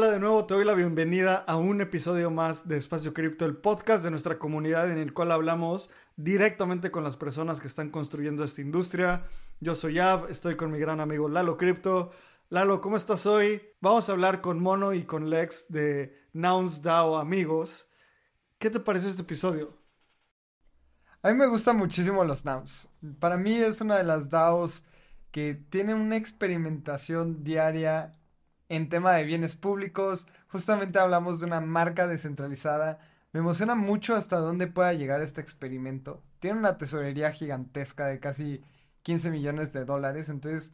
Hola de nuevo, te doy la bienvenida a un episodio más de Espacio Cripto, el podcast de nuestra comunidad en el cual hablamos directamente con las personas que están construyendo esta industria. Yo soy Ab, estoy con mi gran amigo Lalo Cripto. Lalo, ¿cómo estás hoy? Vamos a hablar con Mono y con Lex de Nouns DAO Amigos. ¿Qué te parece este episodio? A mí me gustan muchísimo los Nouns. Para mí es una de las DAOs que tiene una experimentación diaria en tema de bienes públicos. Justamente hablamos de una marca descentralizada. Me emociona mucho hasta dónde pueda llegar este experimento. Tiene una tesorería gigantesca de casi 15 millones de dólares. Entonces,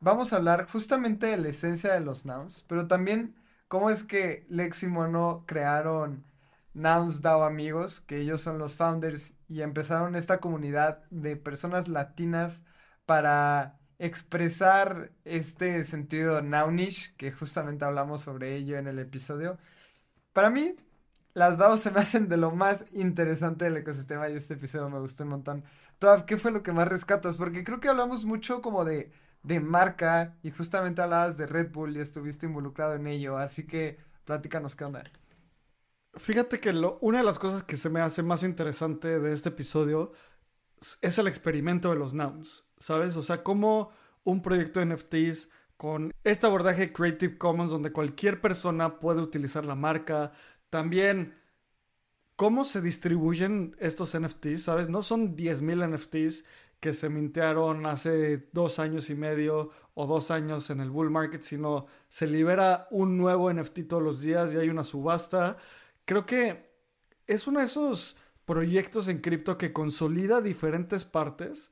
vamos a hablar justamente de la esencia de los nouns, pero también cómo es que Lex y Mono crearon Nouns DAO Amigos, que ellos son los founders y empezaron esta comunidad de personas latinas para expresar este sentido nounish, que justamente hablamos sobre ello en el episodio. Para mí, las DAOs se me hacen de lo más interesante del ecosistema y este episodio me gustó un montón. Toab, ¿qué fue lo que más rescatas? Porque creo que hablamos mucho como de, de marca y justamente hablabas de Red Bull y estuviste involucrado en ello, así que platícanos qué onda. Fíjate que lo, una de las cosas que se me hace más interesante de este episodio es el experimento de los nouns, ¿sabes? O sea, cómo un proyecto de NFTs con este abordaje Creative Commons donde cualquier persona puede utilizar la marca, también cómo se distribuyen estos NFTs, ¿sabes? No son 10.000 NFTs que se mintearon hace dos años y medio o dos años en el bull market, sino se libera un nuevo NFT todos los días y hay una subasta. Creo que es uno de esos proyectos en cripto que consolida diferentes partes.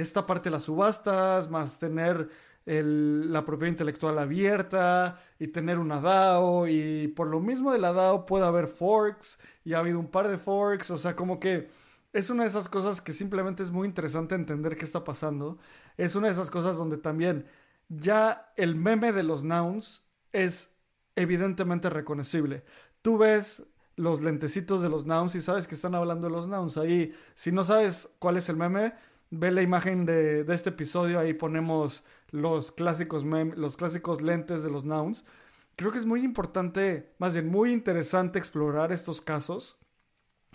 Esta parte de las subastas, más tener la propiedad intelectual abierta y tener una DAO. Y por lo mismo de la DAO puede haber forks y ha habido un par de forks. O sea, como que es una de esas cosas que simplemente es muy interesante entender qué está pasando. Es una de esas cosas donde también ya el meme de los nouns es evidentemente reconocible. Tú ves los lentecitos de los nouns y sabes que están hablando de los nouns. Ahí, si no sabes cuál es el meme, ve la imagen de, este episodio, ahí ponemos los clásicos, los clásicos lentes de los nouns. Creo que es muy importante, más bien muy interesante explorar estos casos.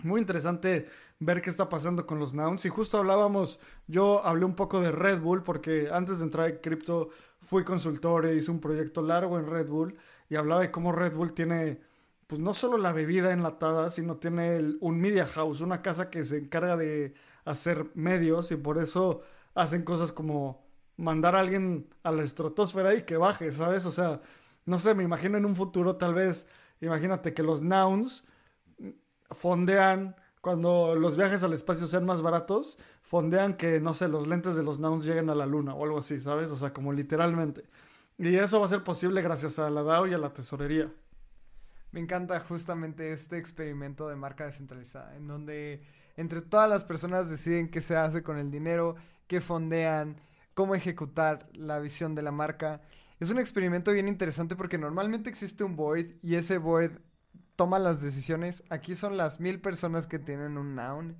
Muy interesante ver qué está pasando con los nouns. Y justo hablábamos, yo hablé un poco de Red Bull porque antes de entrar en cripto fui consultor e hice un proyecto largo en Red Bull y hablaba de cómo Red Bull tiene pues no solo la bebida enlatada, sino tiene un media house, una casa que se encarga de hacer medios y por eso hacen cosas como mandar a alguien a la estratosfera y que baje, ¿sabes? O sea, no sé, me imagino en un futuro tal vez, imagínate que los nouns fondean cuando los viajes al espacio sean más baratos, fondean que, no sé, los lentes de los nouns lleguen a la luna o algo así, ¿sabes? O sea, como literalmente. Y eso va a ser posible gracias a la DAO y a la tesorería. Me encanta justamente este experimento de marca descentralizada, en donde entre todas las personas deciden qué se hace con el dinero, qué fondean, cómo ejecutar la visión de la marca. Es un experimento bien interesante porque normalmente existe un board y ese board toma las decisiones. Aquí son las mil personas que tienen un noun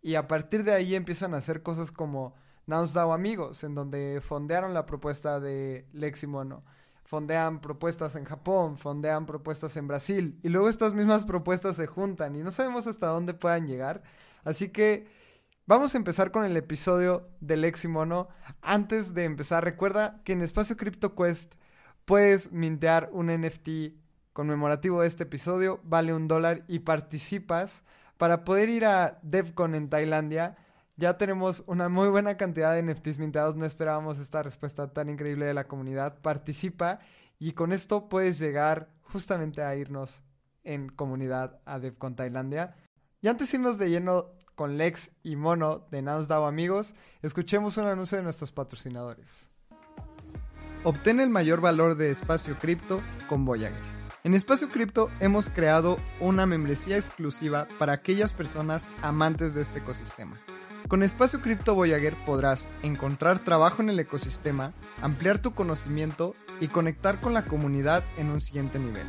y a partir de ahí empiezan a hacer cosas como Nouns DAO Amigos, en donde fondearon la propuesta de Leximono fondean propuestas en Japón, fondean propuestas en Brasil y luego estas mismas propuestas se juntan y no sabemos hasta dónde puedan llegar. Así que vamos a empezar con el episodio del Eximono. Antes de empezar, recuerda que en Espacio Crypto Quest puedes mintear un NFT conmemorativo de este episodio, vale un dólar y participas para poder ir a DevCon en Tailandia ya tenemos una muy buena cantidad de NFTs mintados. No esperábamos esta respuesta tan increíble de la comunidad. Participa y con esto puedes llegar justamente a irnos en comunidad a DevCon Tailandia. Y antes de irnos de lleno con Lex y Mono de NounsDAO amigos, escuchemos un anuncio de nuestros patrocinadores. Obtén el mayor valor de espacio cripto con Voyager. En Espacio Cripto hemos creado una membresía exclusiva para aquellas personas amantes de este ecosistema. Con Espacio Cripto Voyager podrás encontrar trabajo en el ecosistema, ampliar tu conocimiento y conectar con la comunidad en un siguiente nivel.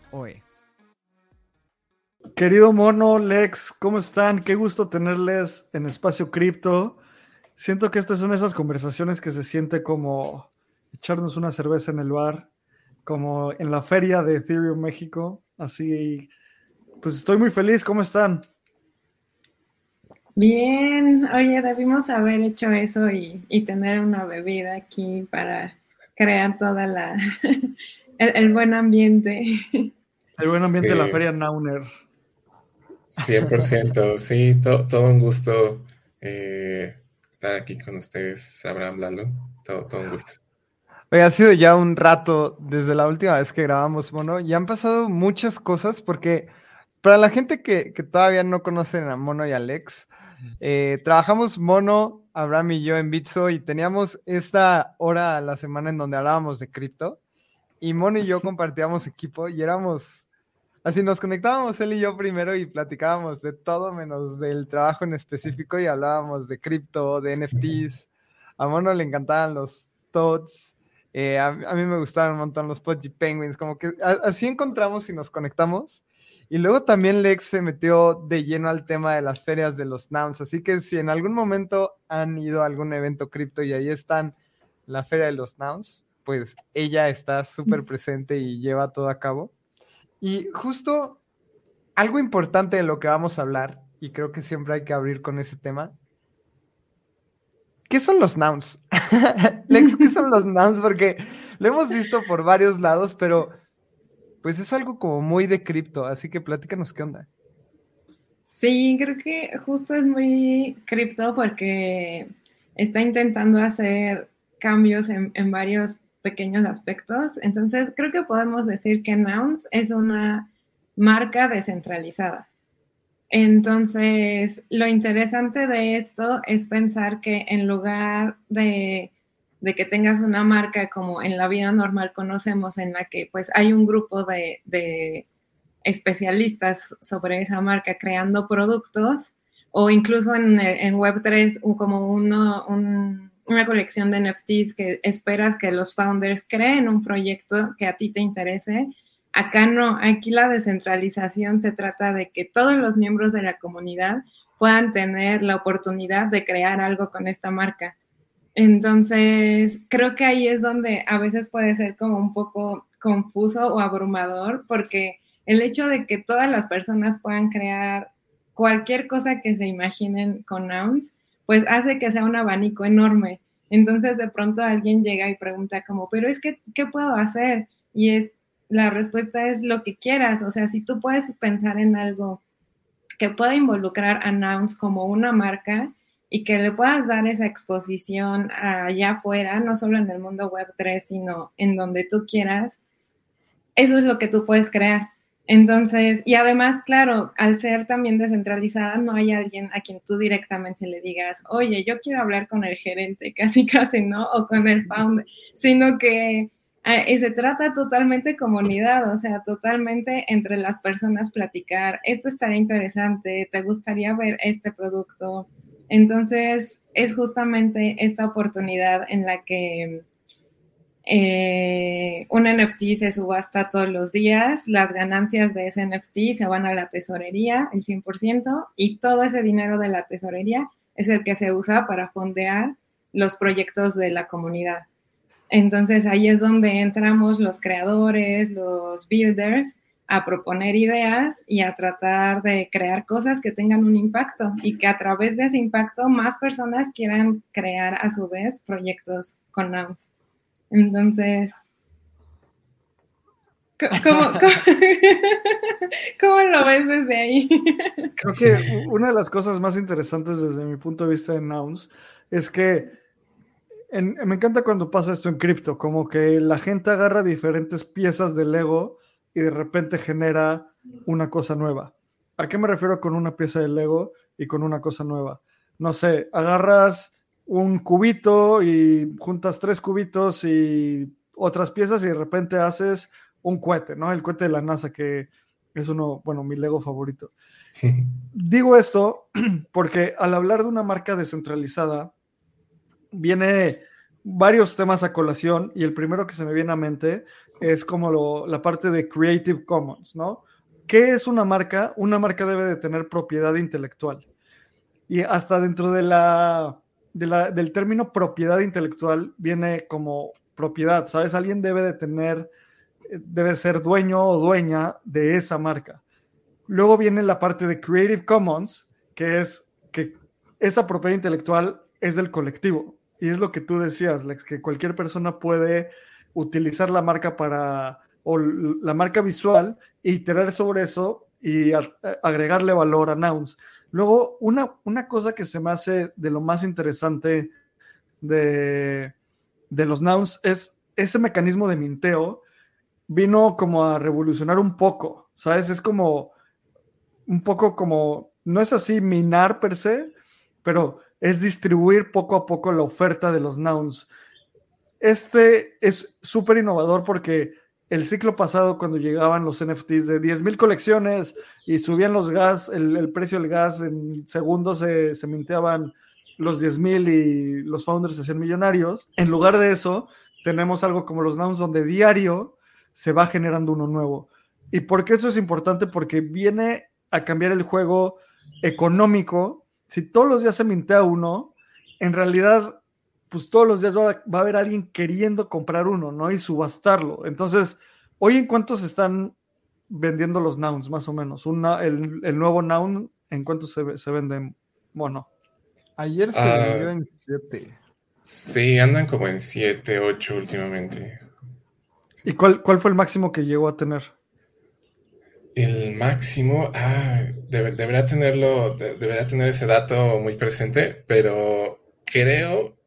OE. Querido Mono, Lex, ¿cómo están? Qué gusto tenerles en Espacio Cripto. Siento que estas son esas conversaciones que se siente como echarnos una cerveza en el bar, como en la feria de Ethereum México. Así, pues estoy muy feliz. ¿Cómo están? Bien, oye, debimos haber hecho eso y, tener una bebida aquí para crear toda la el, buen ambiente. El buen ambiente de la feria Nauner. 100%, sí, todo un gusto. Eh, estar aquí con ustedes, Abraham Lalo. Todo, todo un gusto. Oye, ha sido ya un rato desde la última vez que grabamos Mono y han pasado muchas cosas porque para la gente que, todavía no conocen a Mono y Alex, eh, trabajamos Mono, Abraham y yo en Bitso y teníamos esta hora a la semana en donde hablábamos de cripto y Mono y yo compartíamos equipo y éramos Así nos conectábamos él y yo primero y platicábamos de todo menos del trabajo en específico y hablábamos de cripto, de NFTs. A Mono le encantaban los TOTS. Eh, a, mí me gustaban un montón los Pudgy Penguins. Como que así encontramos y nos conectamos. Y luego también Lex se metió de lleno al tema de las ferias de los nouns. Así que si en algún momento han ido a algún evento cripto y ahí están la feria de los nouns, pues ella está súper presente y lleva todo a cabo. Y justo algo importante de lo que vamos a hablar, y creo que siempre hay que abrir con ese tema. ¿Qué son los nouns? Lex, ¿qué son los nouns? Porque lo hemos visto por varios lados, pero pues es algo como muy de cripto, así que platícanos qué onda. Sí, creo que justo es muy cripto porque está intentando hacer cambios en, en varios pequeños aspectos. Entonces, creo que podemos decir que Nouns es una marca descentralizada. Entonces, lo interesante de esto es pensar que en lugar de, que tengas una marca como en la vida normal conocemos, en la que pues hay un grupo de, especialistas sobre esa marca creando productos, o incluso en, en Web3 como uno, un una colección de NFTs que esperas que los founders creen un proyecto que a ti te interese. Acá no, aquí la descentralización se trata de que todos los miembros de la comunidad puedan tener la oportunidad de crear algo con esta marca. Entonces, creo que ahí es donde a veces puede ser como un poco confuso o abrumador, porque el hecho de que todas las personas puedan crear cualquier cosa que se imaginen con Nouns, pues hace que sea un abanico enorme. Entonces de pronto alguien llega y pregunta como, pero es que, ¿qué puedo hacer? Y es, la respuesta es lo que quieras. O sea, si tú puedes pensar en algo que pueda involucrar a Nouns como una marca y que le puedas dar esa exposición allá afuera, no solo en el mundo web 3, sino en donde tú quieras, eso es lo que tú puedes crear. Entonces, y además, claro, al ser también descentralizada, no hay alguien a quien tú directamente le digas, oye, yo quiero hablar con el gerente, casi casi, ¿no? O con el founder, sino que eh, se trata totalmente comunidad, o sea, totalmente entre las personas platicar, esto estaría interesante, te gustaría ver este producto. Entonces, es justamente esta oportunidad en la que eh, un NFT se subasta todos los días, las ganancias de ese NFT se van a la tesorería, el 100%, y todo ese dinero de la tesorería es el que se usa para fondear los proyectos de la comunidad. Entonces ahí es donde entramos los creadores, los builders, a proponer ideas y a tratar de crear cosas que tengan un impacto y que a través de ese impacto más personas quieran crear a su vez proyectos con Nouns. Entonces, ¿cómo, lo ves desde ahí? Creo que una de las cosas más interesantes desde mi punto de vista de Nouns es que me encanta cuando pasa esto en cripto, como que la gente agarra diferentes piezas del Lego y de repente genera una cosa nueva. ¿A qué me refiero con una pieza del Lego y con una cosa nueva? No sé, agarras un cubito y juntas tres cubitos y otras piezas y de repente haces un cohete, ¿no? El cohete de la NASA, que es uno, bueno, mi Lego favorito. Digo esto porque al hablar de una marca descentralizada, viene varios temas a colación y el primero que se me viene a mente es como la parte de Creative Commons, ¿no? ¿Qué es una marca? Una marca debe de tener propiedad intelectual. Y hasta dentro de la, del término propiedad intelectual viene como propiedad, ¿sabes? Alguien debe de tener, debe ser dueño o dueña de esa marca. Luego viene la parte de Creative Commons, que es que esa propiedad intelectual es del colectivo. Y es lo que tú decías, Lex, que cualquier persona puede utilizar la marca para, o la marca visual, e iterar sobre eso y agregarle valor a nouns. Luego, una, una cosa que se me hace de lo más interesante de, de los nouns es ese mecanismo de minteo vino como a revolucionar un poco, ¿sabes? Es como un poco como, no es así minar per se, pero es distribuir poco a poco la oferta de los nouns. Este es súper innovador porque el ciclo pasado, cuando llegaban los NFTs de 10.000 colecciones y subían los gas, el, precio del gas en segundos se, se minteaban los 10.000 y los founders se hacían millonarios. En lugar de eso, tenemos algo como los nouns donde diario se va generando uno nuevo. ¿Y por qué eso es importante? Porque viene a cambiar el juego económico. Si todos los días se mintea uno, en realidad pues todos los días va, a haber alguien queriendo comprar uno, ¿no? Y subastarlo. Entonces, hoy en cuánto se están vendiendo los nouns, más o menos. el, nuevo noun, ¿en cuánto se, se vende? Bueno. Ayer se ah, vendió en 7. Sí, andan como en 7, 8 últimamente. ¿Y cuál, cuál fue el máximo que llegó a tener? El máximo, ah, debería tenerlo, debería tener ese dato muy presente, pero creo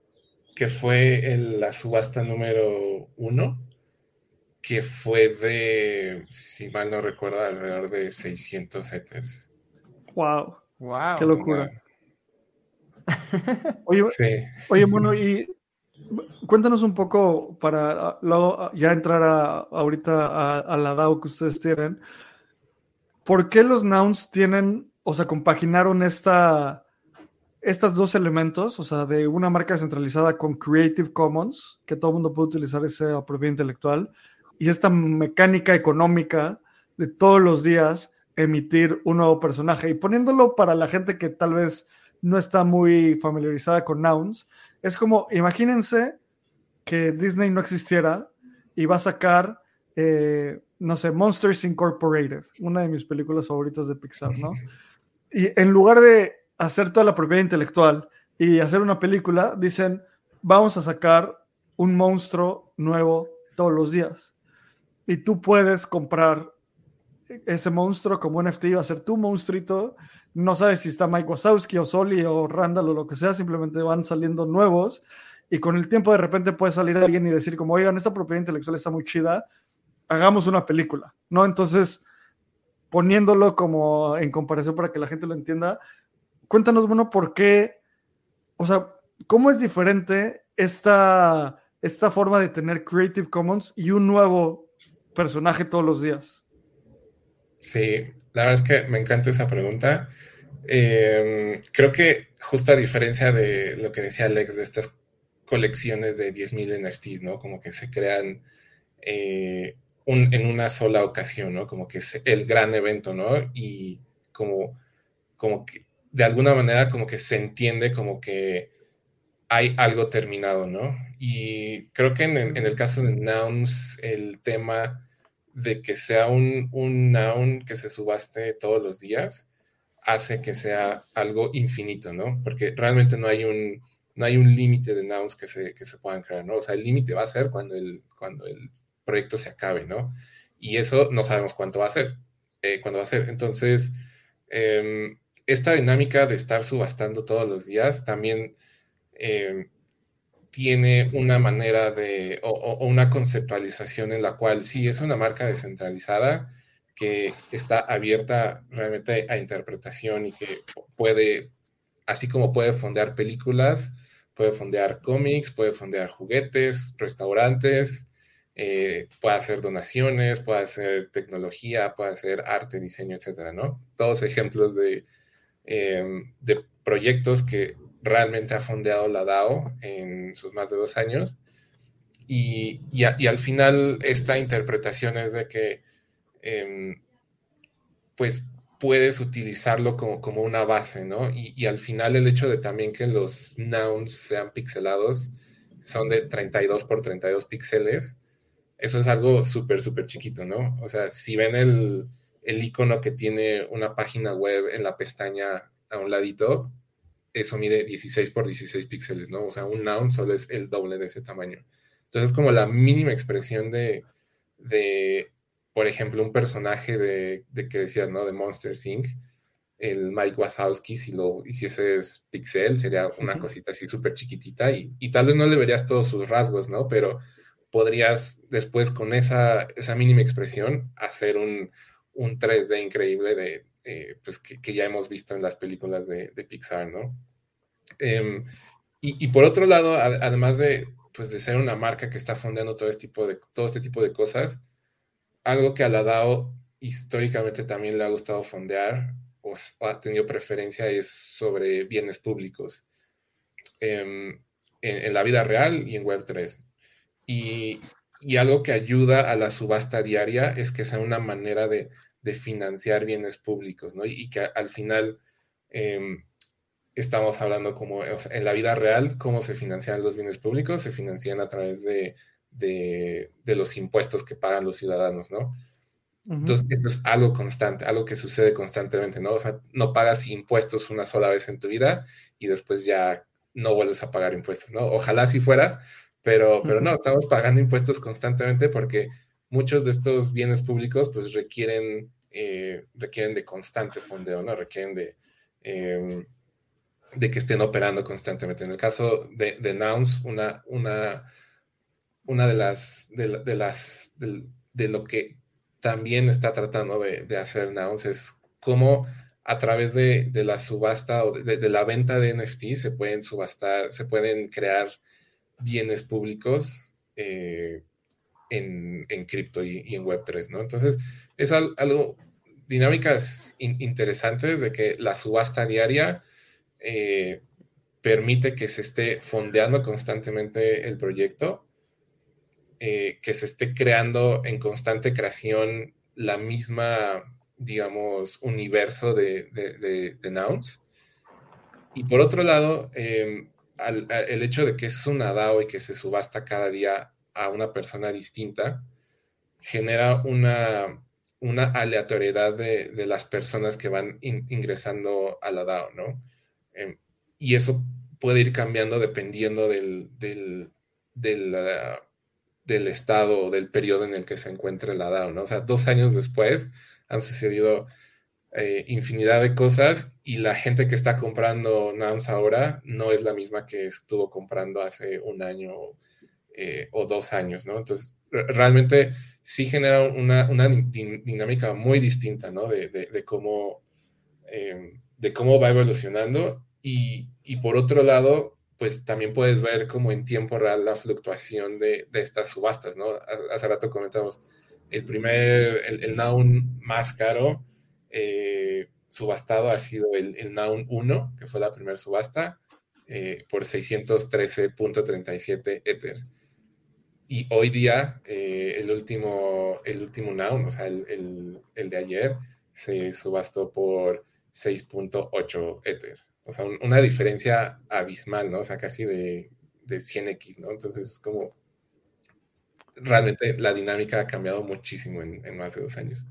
que fue la subasta número uno, que fue de, si mal no recuerdo, alrededor de 600 Ethers. ¡Wow! ¡Wow! ¡Qué locura! Oye, oye, bueno, y cuéntanos un poco para luego ya entrar a, ahorita a, a, la DAO que ustedes tienen. ¿Por qué los nouns tienen, o sea, compaginaron esta, estos dos elementos, o sea, de una marca centralizada con Creative Commons, que todo el mundo puede utilizar esa propiedad intelectual, y esta mecánica económica de todos los días emitir un nuevo personaje. Y poniéndolo para la gente que tal vez no está muy familiarizada con nouns, es como, imagínense que Disney no existiera y va a sacar, eh, no sé, Monsters Incorporated, una de mis películas favoritas de Pixar, ¿no? Y en lugar de hacer toda la propiedad intelectual y hacer una película, dicen, vamos a sacar un monstruo nuevo todos los días. Y tú puedes comprar ese monstruo como NFT, va a ser tu monstruito. No sabes si está Mike Wazowski o Soli o Randall o lo que sea, simplemente van saliendo nuevos. Y con el tiempo de repente puede salir alguien y decir como, oigan, esta propiedad intelectual está muy chida, hagamos una película, ¿no? Entonces, poniéndolo como en comparación para que la gente lo entienda, cuéntanos, bueno, por qué, o sea, cómo es diferente esta, esta forma de tener Creative Commons y un nuevo personaje todos los días. Sí, la verdad es que me encanta esa pregunta. Em, creo que justo a diferencia de lo que decía Alex de estas colecciones de 10.000 NFTs, ¿no? Como que se crean eh, en una sola ocasión, ¿no? Como que es el gran evento, ¿no? Y como, como que de alguna manera como que se entiende como que hay algo terminado, ¿no? Y creo que en, el caso de nouns, el tema de que sea un, un noun que se subaste todos los días hace que sea algo infinito, ¿no? Porque realmente no hay un, no hay un límite de nouns que se, que se puedan crear, ¿no? O sea, el límite va a ser cuando el, cuando el proyecto se acabe, ¿no? Y eso no sabemos cuánto va a ser, eh, cuándo va a ser. Entonces, eh, esta dinámica de estar subastando todos los días también eh, tiene una manera de, o, una conceptualización en la cual sí es una marca descentralizada que está abierta realmente a interpretación y que puede, así como puede fondear películas, puede fondear cómics, puede fondear juguetes, restaurantes, eh, puede hacer donaciones, puede hacer tecnología, puede hacer arte, diseño, etcétera, ¿no? Todos ejemplos de, em, de proyectos que realmente ha fondeado la DAO en sus más de dos años. Y, y, al final esta interpretación es de que em, pues puedes utilizarlo como, como, una base, ¿no? Y, y, al final el hecho de también que los nouns sean pixelados, son de 32 por 32 píxeles, eso es algo súper, súper chiquito, ¿no? O sea, si ven el, el icono que tiene una página web en la pestaña a un ladito, eso mide 16 por 16 píxeles, ¿no? O sea, un noun solo es el doble de ese tamaño. Entonces, es como la mínima expresión de, de por ejemplo, un personaje de, de, que decías, ¿no? De Monster Inc., el Mike Wazowski, si lo hicieses pixel, sería una cosita así súper chiquitita y, y, tal vez no le verías todos sus rasgos, ¿no? Pero podrías después con esa, esa mínima expresión hacer un, un 3D increíble de, eh, pues que, que, ya hemos visto en las películas de, de Pixar, ¿no? Eh, y, y, por otro lado, además de, pues de ser una marca que está fondeando todo este tipo de, todo este tipo de cosas, algo que a la DAO históricamente también le ha gustado fondear o, o ha tenido preferencia es sobre bienes públicos eh, en, en, la vida real y en Web3. Y, y, algo que ayuda a la subasta diaria es que sea una manera de, de financiar bienes públicos, ¿no? Y, que al final eh, estamos hablando como o sea, en la vida real, cómo se financian los bienes públicos, se financian a través de, de, de los impuestos que pagan los ciudadanos, ¿no? Uh -huh. Entonces, esto es algo constante, algo que sucede constantemente, ¿no? O sea, no pagas impuestos una sola vez en tu vida y después ya no vuelves a pagar impuestos, ¿no? Ojalá si fuera, pero, pero no, estamos pagando impuestos constantemente porque muchos de estos bienes públicos pues requieren, eh, requieren de constante fondeo, ¿no? Requieren de, eh, de que estén operando constantemente. En el caso de, de Nouns, una, una, una de las, de, las, de, lo que también está tratando de, hacer Nouns es cómo a través de, la subasta o de, la venta de NFT se pueden subastar, se pueden crear bienes públicos eh, en, en cripto y, y, en Web3, ¿no? Entonces, es al, algo, dinámicas in, interesantes de que la subasta diaria eh, permite que se esté fondeando constantemente el proyecto, eh, que se esté creando en constante creación la misma, digamos, universo de, de, nouns. Y por otro lado, al, al, el hecho de que es una DAO y que se subasta cada día a una persona distinta, genera una, una aleatoriedad de, de, las personas que van in, ingresando a la DAO, ¿no? Eh, y eso puede ir cambiando dependiendo del, del, uh, del estado o del periodo en el que se encuentre la DAO, ¿no? O sea, dos años después han sucedido eh, infinidad de cosas y la gente que está comprando NAMS ahora no es la misma que estuvo comprando hace un año eh, o dos años, ¿no? Entonces, realmente sí genera una, una dinámica muy distinta, ¿no? De, de, de cómo, eh, de cómo va evolucionando y, y, por otro lado, pues también puedes ver como en tiempo real la fluctuación de, de estas subastas, ¿no? Hace rato comentamos, el primer, el, el noun más caro eh, subastado ha sido el, el Noun 1, que fue la primera subasta, eh, por 613.37 Ether. Y hoy día, eh, el, último, el último Noun, o sea, el, el, el de ayer, se subastó por 6.8 Ether. O sea, un, una diferencia abismal, ¿no? O sea, casi de, de 100x, ¿no? Entonces es como... Realmente la dinámica ha cambiado muchísimo en, en más de dos años.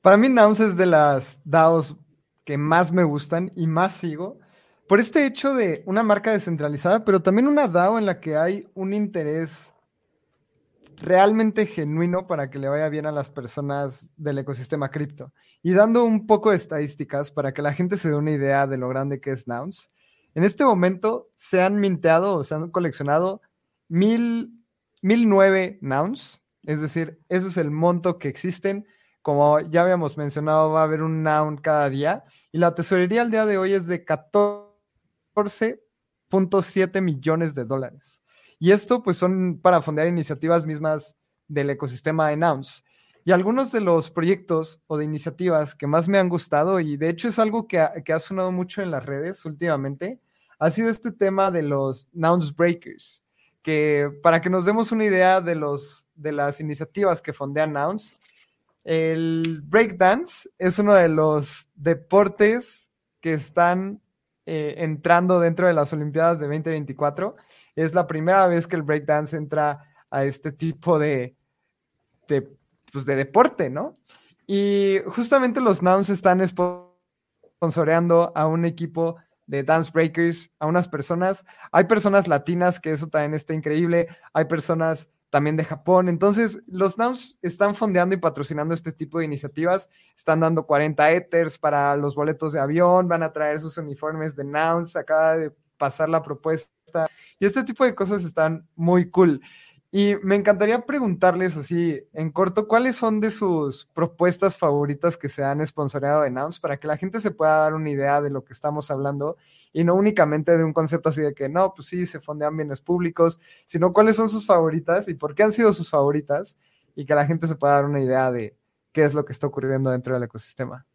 Para mí, Nouns es de las DAOs que más me gustan y más sigo por este hecho de una marca descentralizada, pero también una DAO en la que hay un interés realmente genuino para que le vaya bien a las personas del ecosistema cripto. Y dando un poco de estadísticas para que la gente se dé una idea de lo grande que es Nouns. En este momento se han minteado o se han coleccionado mil, mil nueve Nouns, es decir, ese es el monto que existen como ya habíamos mencionado, va a haber un noun cada día y la tesorería al día de hoy es de 14.6 2.7 millones de dólares. Y esto pues son para fondear iniciativas mismas del ecosistema de Nouns. Y algunos de los proyectos o de iniciativas que más me han gustado, y de hecho es algo que ha, que ha sonado mucho en las redes últimamente, ha sido este tema de los Nouns Breakers, que para que nos demos una idea de, los, de las iniciativas que fondean Nouns, el breakdance es uno de los deportes que están eh, entrando dentro de las Olimpiadas de 2024. Es la primera vez que el breakdance entra a este tipo de, pues, de deporte, ¿no? Y justamente los Nouns están sponsoreando a un equipo de Dance Breakers, a unas personas. Hay personas latinas, que eso también está increíble. Hay personas también de Japón. Entonces, los Nouns están fondeando y patrocinando este tipo de iniciativas. Están dando 40 Ethers para los boletos de avión, van a traer sus uniformes de Nouns, acaba de pasar la propuesta. Y este tipo de cosas están muy cool. Y me encantaría preguntarles así, en corto, ¿cuáles son de sus propuestas favoritas que se han sponsoreado de Nouns para que la gente se pueda dar una idea de lo que estamos hablando y no únicamente de un concepto así de que no, pues sí, se fondean bienes públicos, sino cuáles son sus favoritas y por qué han sido sus favoritas y que la gente se pueda dar una idea de qué es lo que está ocurriendo dentro del ecosistema.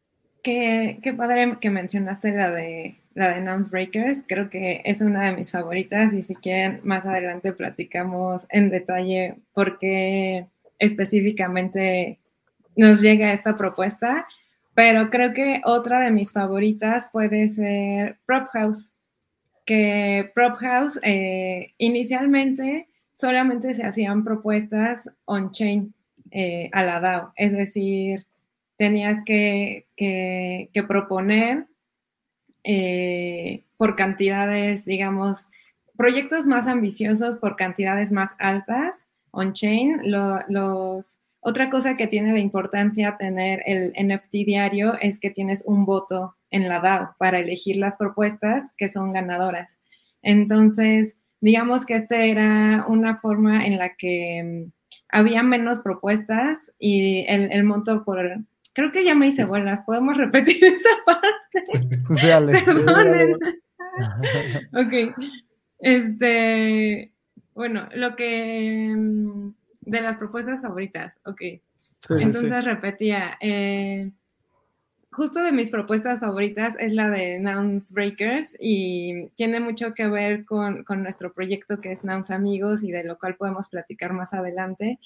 Qué, padre que mencionaste la de la de Nouns Breakers, creo que es una de mis favoritas y si quieren más adelante platicamos en detalle por qué específicamente nos llega esta propuesta, pero creo que otra de mis favoritas puede ser Prop House, que Prop House eh, inicialmente solamente se hacían propuestas on-chain eh, a la DAO, es decir, tenías que, que, proponer eh, por cantidades, digamos, proyectos más ambiciosos por cantidades más altas on-chain. los, otra cosa que tiene de importancia tener el NFT diario es que tienes un voto en la DAO para elegir las propuestas que son ganadoras. Entonces, digamos que esta era una forma en la que mm, había menos propuestas y el monto por, Creo que ya me hice buenas. ¿Podemos repetir esa parte? Sí, Ale. ok. Este, bueno, lo que mm, de las propuestas favoritas, ok. Entonces repetía, eh, justo de mis propuestas favoritas es la de Nouns Breakers y tiene mucho que ver con, con, nuestro proyecto que es Nouns Amigos y de lo cual podemos platicar más adelante.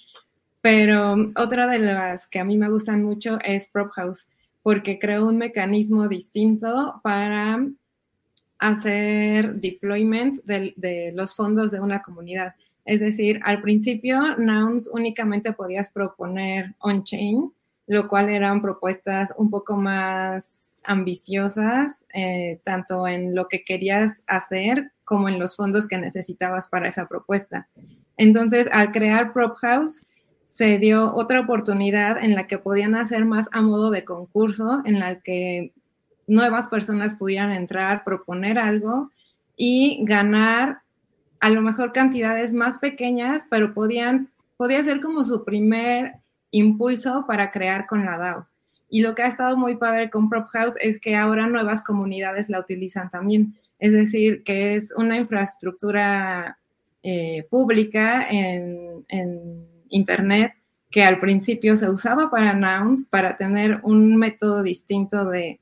Pero otra de las que a mí me gustan mucho es Prop House, porque creo un mecanismo distinto para hacer deployment de, los fondos de una comunidad. Es decir, al principio, Nouns únicamente podías proponer on-chain, lo cual eran propuestas un poco más ambiciosas, eh, tanto en lo que querías hacer como en los fondos que necesitabas para esa propuesta. Entonces, al crear Prop House, se dio otra oportunidad en la que podían hacer más a modo de concurso, en la que nuevas personas pudieran entrar, proponer algo y ganar a lo mejor cantidades más pequeñas, pero podían, podía ser como su primer impulso para crear con la DAO. Y lo que ha estado muy padre con Prop House es que ahora nuevas comunidades la utilizan también. Es decir, que es una infraestructura eh, pública en, en Internet que al principio se usaba para Nouns para tener un método distinto de,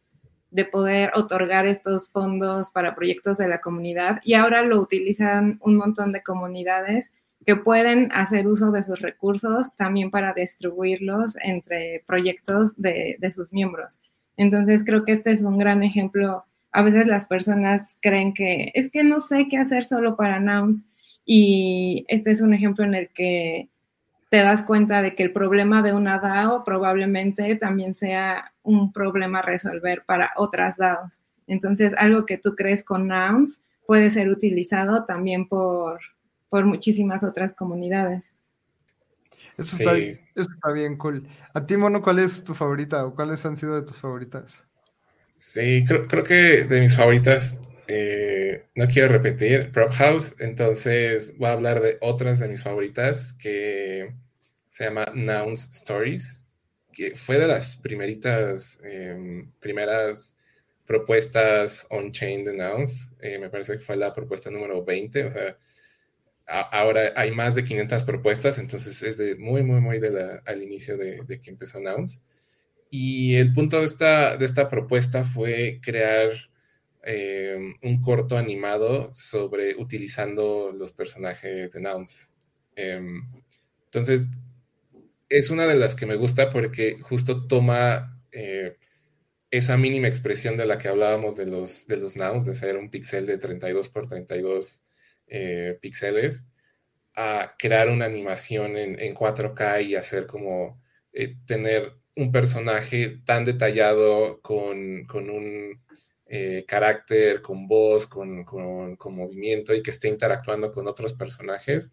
poder otorgar estos fondos para proyectos de la comunidad y ahora lo utilizan un montón de comunidades que pueden hacer uso de sus recursos también para distribuirlos entre proyectos de, de sus miembros. Entonces creo que este es un gran ejemplo. A veces las personas creen que es que no sé qué hacer solo para Nouns y este es un ejemplo en el que te das cuenta de que el problema de una DAO probablemente también sea un problema a resolver para otras DAOs. Entonces, algo que tú crees con Nouns puede ser utilizado también por, por muchísimas otras comunidades. Eso está, eso está, bien cool. A ti, Mono, ¿cuál es tu favorita o cuáles han sido de tus favoritas? Sí, creo, creo que de mis favoritas, eh, no quiero repetir, Prop House, entonces voy a hablar de otras de mis favoritas que se llama Nouns Stories, que fue de las primeritas, em, primeras propuestas on-chain de nouns. Eh, me parece que fue la propuesta número 20, o sea, ahora hay más de 500 propuestas, entonces es de muy, muy, muy de la, al inicio de, de, que empezó Nouns. Y el punto de esta, de esta propuesta fue crear eh, un corto animado sobre utilizando los personajes de Nouns. Eh, entonces, es una de las que me gusta porque justo toma eh, esa mínima expresión de la que hablábamos de los, de los Nouns, de ser un pixel de 32 por 32 eh, píxeles a crear una animación en, en 4K y hacer como tener un personaje tan detallado con, con un eh, carácter, con voz, con, con, con, movimiento y que esté interactuando con otros personajes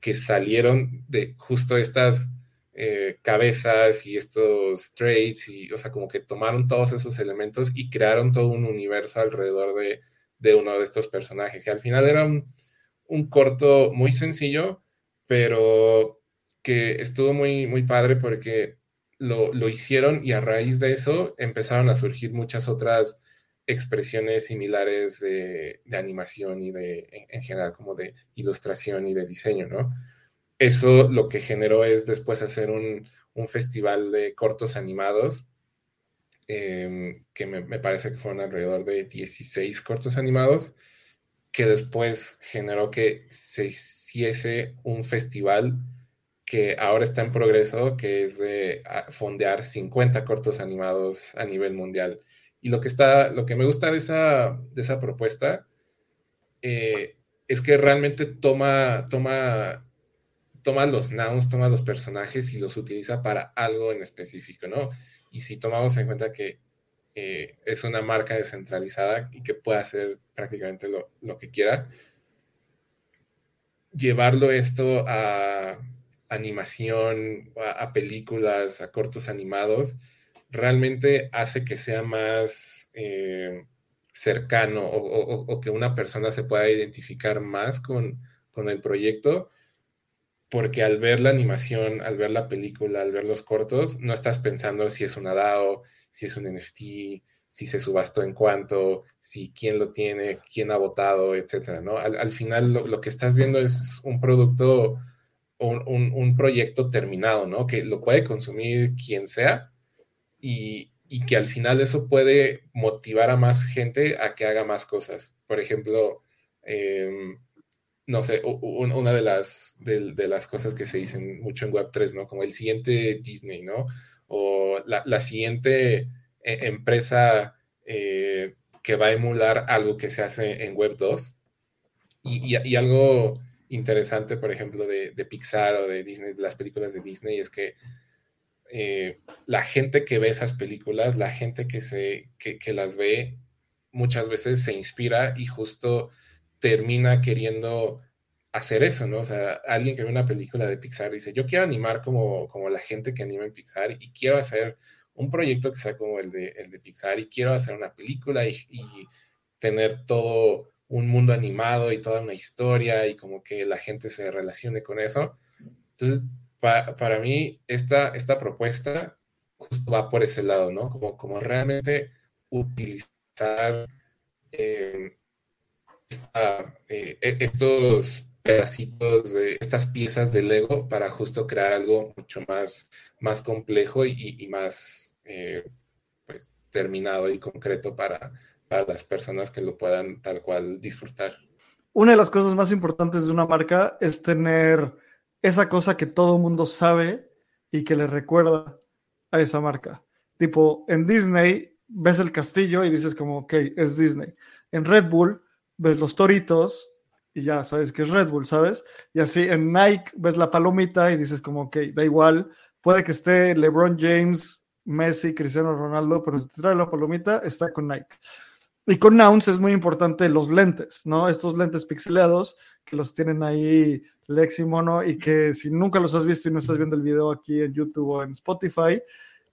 que salieron de justo estas eh, cabezas y estos traits y, o sea, como que tomaron todos esos elementos y crearon todo un universo alrededor de, de uno de estos personajes. Y al final era un, un corto muy sencillo, pero que estuvo muy, muy padre porque lo, lo, hicieron y a raíz de eso empezaron a surgir muchas otras expresiones similares de, de animación y de, en, en, general, como de ilustración y de diseño, ¿no? Eso lo que generó es después hacer un, festival de cortos animados, eh, que me, me, parece que fueron alrededor de 16 cortos animados, que después generó que se hiciese un festival que ahora está en progreso, que es de fondear 50 cortos animados a nivel mundial. Y lo que, está, lo que me gusta de esa, de esa propuesta eh, es que realmente toma, toma, toma los nouns, toma los personajes y los utiliza para algo en específico, ¿no? Y si tomamos en cuenta que eh, es una marca descentralizada y que puede hacer prácticamente lo, lo que quiera. Llevarlo esto a animación, a, a, películas, a cortos animados, realmente hace que sea más eh, cercano o, que una persona se pueda identificar más con, con el proyecto, porque al ver la animación, al ver la película, al ver los cortos, no estás pensando si es una DAO, si es un NFT, si se subastó en cuánto, si quién lo tiene, quién ha votado, etcétera, ¿no? Al, al final lo, lo, que estás viendo es un producto, un, un, un, proyecto terminado, ¿no? Que lo puede consumir quien sea y, y, que al final eso puede motivar a más gente a que haga más cosas. Por ejemplo, eh, no sé, un, una de las, de, las cosas que se dicen mucho en Web3, ¿no? Como el siguiente Disney, ¿no? o la, la siguiente eh, empresa eh, que va a emular algo que se hace en Web 2. Y, y, y algo interesante, por ejemplo, de, de, Pixar o de Disney, de las películas de Disney, es que eh, la gente que ve esas películas, la gente que, se, que, las ve, muchas veces se inspira y justo termina queriendo hacer eso, ¿no? O sea, alguien que ve una película de Pixar dice, yo quiero animar como, como la gente que anima en Pixar y quiero hacer un proyecto que sea como el de, el de Pixar y quiero hacer una película y, y, tener todo un mundo animado y toda una historia y como que la gente se relacione con eso. Entonces, pa, para mí, esta, esta propuesta justo va por ese lado, ¿no? Como, como realmente utilizar eh, esta, eh, estos pedacitos de estas piezas de Lego para justo crear algo mucho más, más complejo y, y más eh, pues, terminado y concreto para, para las personas que lo puedan tal cual disfrutar. Una de las cosas más importantes de una marca es tener esa cosa que todo el mundo sabe y que le recuerda a esa marca. Tipo, en Disney ves el castillo y dices como, ok, es Disney. En Red Bull ves los toritos y ya sabes que es Red Bull, ¿sabes? Y así en Nike ves la palomita y dices como, ok, da igual, puede que esté LeBron James, Messi, Cristiano Ronaldo, pero si te trae la palomita, está con Nike. Y con Nouns es muy importante los lentes, ¿no? Estos lentes pixelados que los tienen ahí Lex y Mono y que si nunca los has visto y no estás viendo el video aquí en YouTube o en Spotify,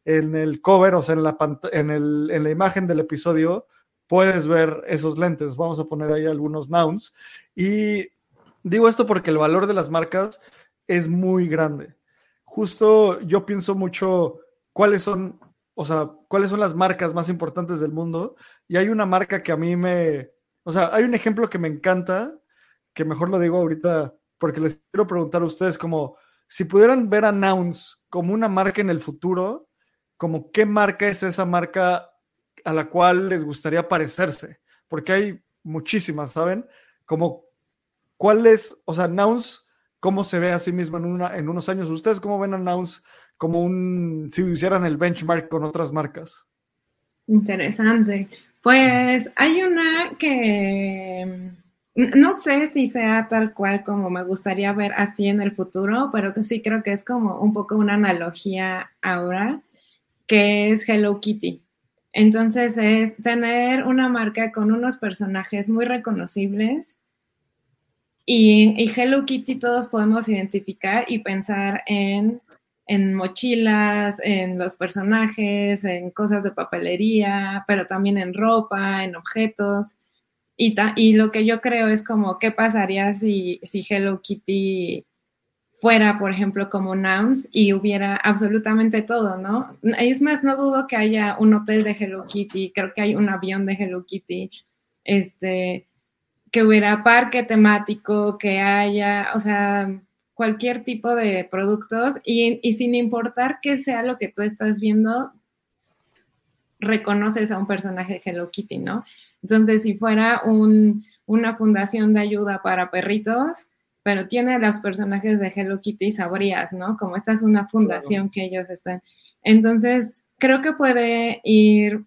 en el cover, o sea, en la, en el, en la imagen del episodio, puedes ver esos lentes. Vamos a poner ahí algunos nouns. Y digo esto porque el valor de las marcas es muy grande. Justo yo pienso mucho cuáles son, o sea, cuáles son las marcas más importantes del mundo Y hay una marca que a mí me, o sea, hay un ejemplo que me encanta, que mejor lo digo ahorita porque les quiero preguntar a ustedes como si pudieran ver a Nouns como una marca en el futuro, como qué marca es esa marca a la cual les gustaría parecerse, porque hay muchísimas, ¿saben? Como cuál es, o sea, Nouns, cómo se ve a sí mismo en, una, en unos años. ¿Ustedes cómo ven a Nouns como un, si hicieran el benchmark con otras marcas? Interesante. Pues hay una que no sé si sea tal cual como me gustaría ver así en el futuro, pero que sí creo que es como un poco una analogía ahora, que es Hello Kitty. Entonces es tener una marca con unos personajes muy reconocibles y, y Hello Kitty todos podemos identificar y pensar en, en mochilas, en los personajes, en cosas de papelería, pero también en ropa, en objetos. Y, y lo que yo creo es como, ¿qué pasaría si, si Hello Kitty fuera, por ejemplo, como Nouns y hubiera absolutamente todo, ¿no? Es más, no dudo que haya un hotel de Hello Kitty, creo que hay un avión de Hello Kitty, este, que hubiera parque temático, que haya, o sea, cualquier tipo de productos y, y sin importar qué sea lo que tú estás viendo, reconoces a un personaje de Hello Kitty, ¿no? Entonces, si fuera una fundación de ayuda para perritos, pero tiene a los personajes de Hello Kitty, sabrías, ¿no? Como esta es una fundación que ellos están. Entonces, creo que puede ir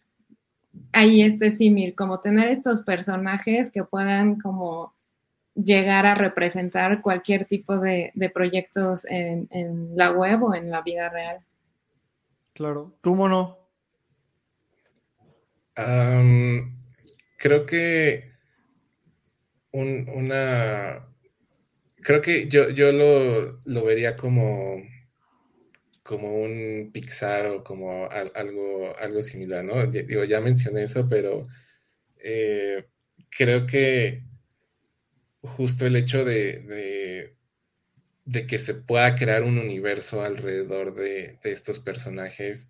ahí este símil, como tener estos personajes que puedan como llegar a representar cualquier tipo de, proyectos en, la web o en la vida real. Claro. ¿Tú, mono? creo que una... Creo que yo, yo lo, lo, vería como, como un Pixar o como algo, algo similar, ¿no? Digo, ya mencioné eso, pero eh, creo que justo el hecho de, de, de, que se pueda crear un universo alrededor de, de estos personajes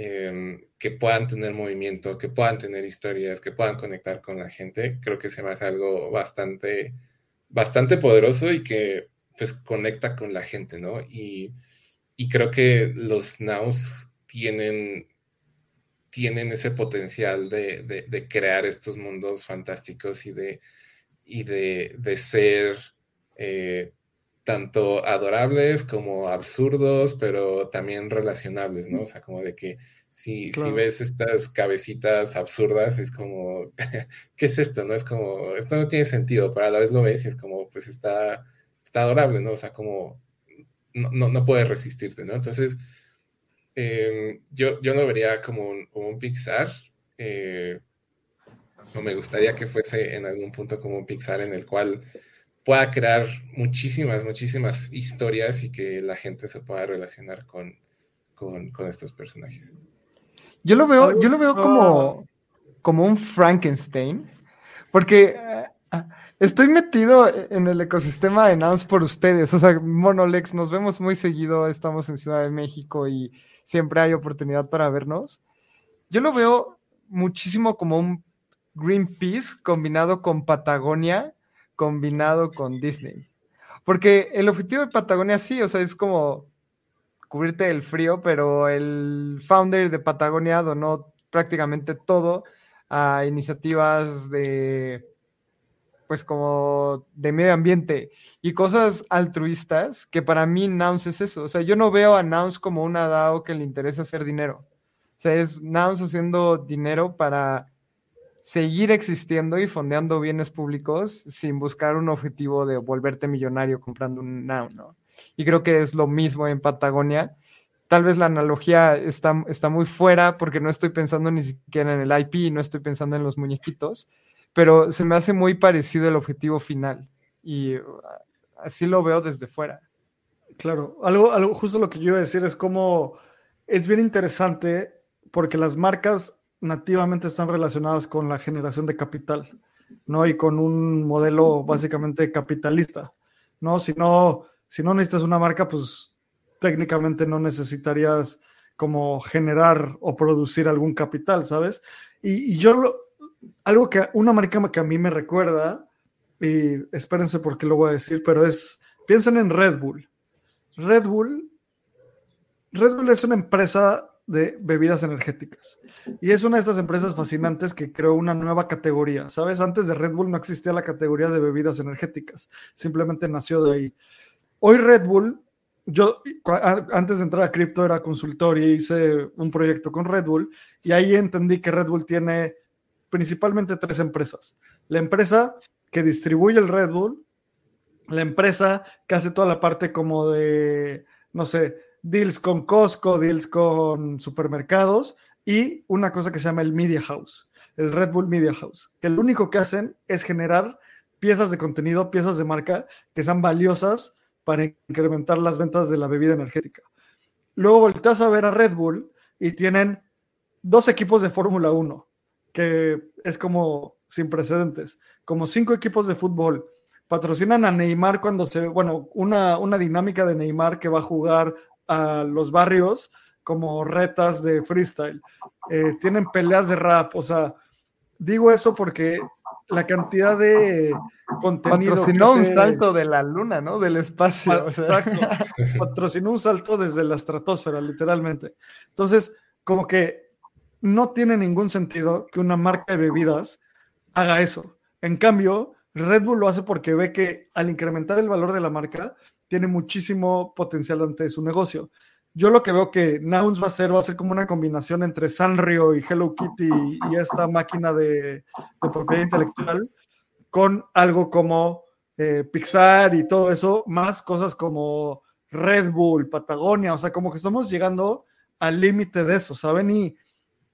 Em, que puedan tener movimiento, que puedan tener historias, que puedan conectar con la gente, creo que se me hace algo bastante, bastante poderoso y que pues conecta con la gente, ¿no? Y, creo que los Nows tienen, tienen ese potencial de, crear estos mundos fantásticos y de, y de, ser eh, tanto adorables como absurdos, pero también relacionables, ¿no? O sea, como de que si, si ves estas cabecitas absurdas, es como, ¿qué es esto? No es como, esto no tiene sentido, pero a la vez lo ves y es como, pues está, está adorable, ¿no? O sea, como, no, no, puedes resistirte, ¿no? Entonces, em, yo, yo lo vería como un, como un Pixar. Eh, no me gustaría que fuese en algún punto como un Pixar en el cual pueda crear muchísimas, muchísimas historias y que la gente se pueda relacionar con, estos personajes. Yo lo veo, yo lo veo como, como un Frankenstein, porque eh, estoy metido en el ecosistema de Nouns por ustedes. O sea, Monolex, nos vemos muy seguido, estamos en Ciudad de México y siempre hay oportunidad para vernos. Yo lo veo muchísimo como un Greenpeace combinado con Patagonia combinado con Disney. Porque el objetivo de Patagonia sí, o sea, es como cubrirte del frío, pero el founder de Patagonia donó prácticamente todo a iniciativas de, pues como de medio ambiente y cosas altruistas, que para mí Nouns es eso. O sea, yo no veo a Nouns como una DAO que le interesa hacer dinero. O sea, es Nouns haciendo dinero para seguir existiendo y fondeando bienes públicos sin buscar un objetivo de volverte millonario comprando un now, ¿no? Y creo que es lo mismo en Patagonia. Tal vez la analogía está, está muy fuera porque no estoy pensando ni siquiera en el IP, no estoy pensando en los muñequitos, pero se me hace muy parecido el objetivo final y uh, así lo veo desde fuera. Claro, algo, algo justo lo que yo iba a decir es como es bien interesante porque las marcas nativamente están relacionadas con la generación de capital, ¿no? Y con un modelo básicamente capitalista, ¿no? Si no, si no necesitas una marca, pues técnicamente no necesitarías como generar o producir algún capital, ¿sabes? Y, yo algo que, una marca que a mí me recuerda, y espérense porque lo voy a decir, pero es, piensen en Red Bull. Red Bull, Red Bull es una empresa de bebidas energéticas. Y es una de estas empresas fascinantes que creó una nueva categoría. ¿Sabes? Antes de Red Bull no existía la categoría de bebidas energéticas. Simplemente nació de ahí. Hoy Red Bull, yo antes de entrar a cripto era consultor y hice un proyecto con Red Bull y ahí entendí que Red Bull tiene principalmente tres empresas. La empresa que distribuye el Red Bull, la empresa que hace toda la parte como de, no sé, deals con Costco, deals con supermercados y una cosa que se llama el Media House, el Red Bull Media House, que lo único que hacen es generar piezas de contenido, piezas de marca que sean valiosas para incrementar las ventas de la bebida energética. Luego volteas a ver a Red Bull y tienen dos equipos de Fórmula 1, que es como sin precedentes, como cinco equipos de fútbol. Patrocinan a Neymar cuando se, bueno, una, una dinámica de Neymar que va a jugar a los barrios como retas de freestyle. Eh, tienen peleas de rap, o sea, digo eso porque la cantidad de contenido. Patrocinó un salto de la luna, ¿no? Del espacio. Exacto. Patrocinó un salto desde la estratosfera, literalmente. Entonces, como que no tiene ningún sentido que una marca de bebidas haga eso. En cambio, Red Bull lo hace porque ve que al incrementar el valor de la marca, tiene muchísimo potencial ante su negocio. Yo lo que veo que Nouns va a ser, va a ser como una combinación entre Sanrio y Hello Kitty y esta máquina de, propiedad intelectual con algo como eh, Pixar y todo eso, más cosas como Red Bull, Patagonia, o sea, como que estamos llegando al límite de eso, ¿saben? Y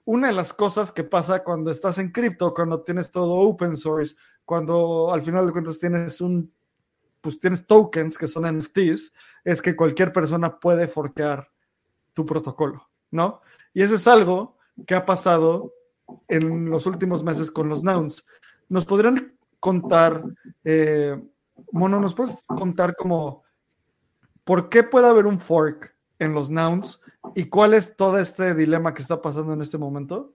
una de las cosas que pasa cuando estás en cripto, cuando tienes todo open source, cuando al final de cuentas tienes un pues tienes tokens que son NFTs, es que cualquier persona puede forquear tu protocolo, ¿no? Y eso es algo que ha pasado en los últimos meses con los nouns. ¿Nos podrían contar, eh, Mono, nos puedes contar como, por qué puede haber un fork en los nouns y cuál es todo este dilema que está pasando en este momento?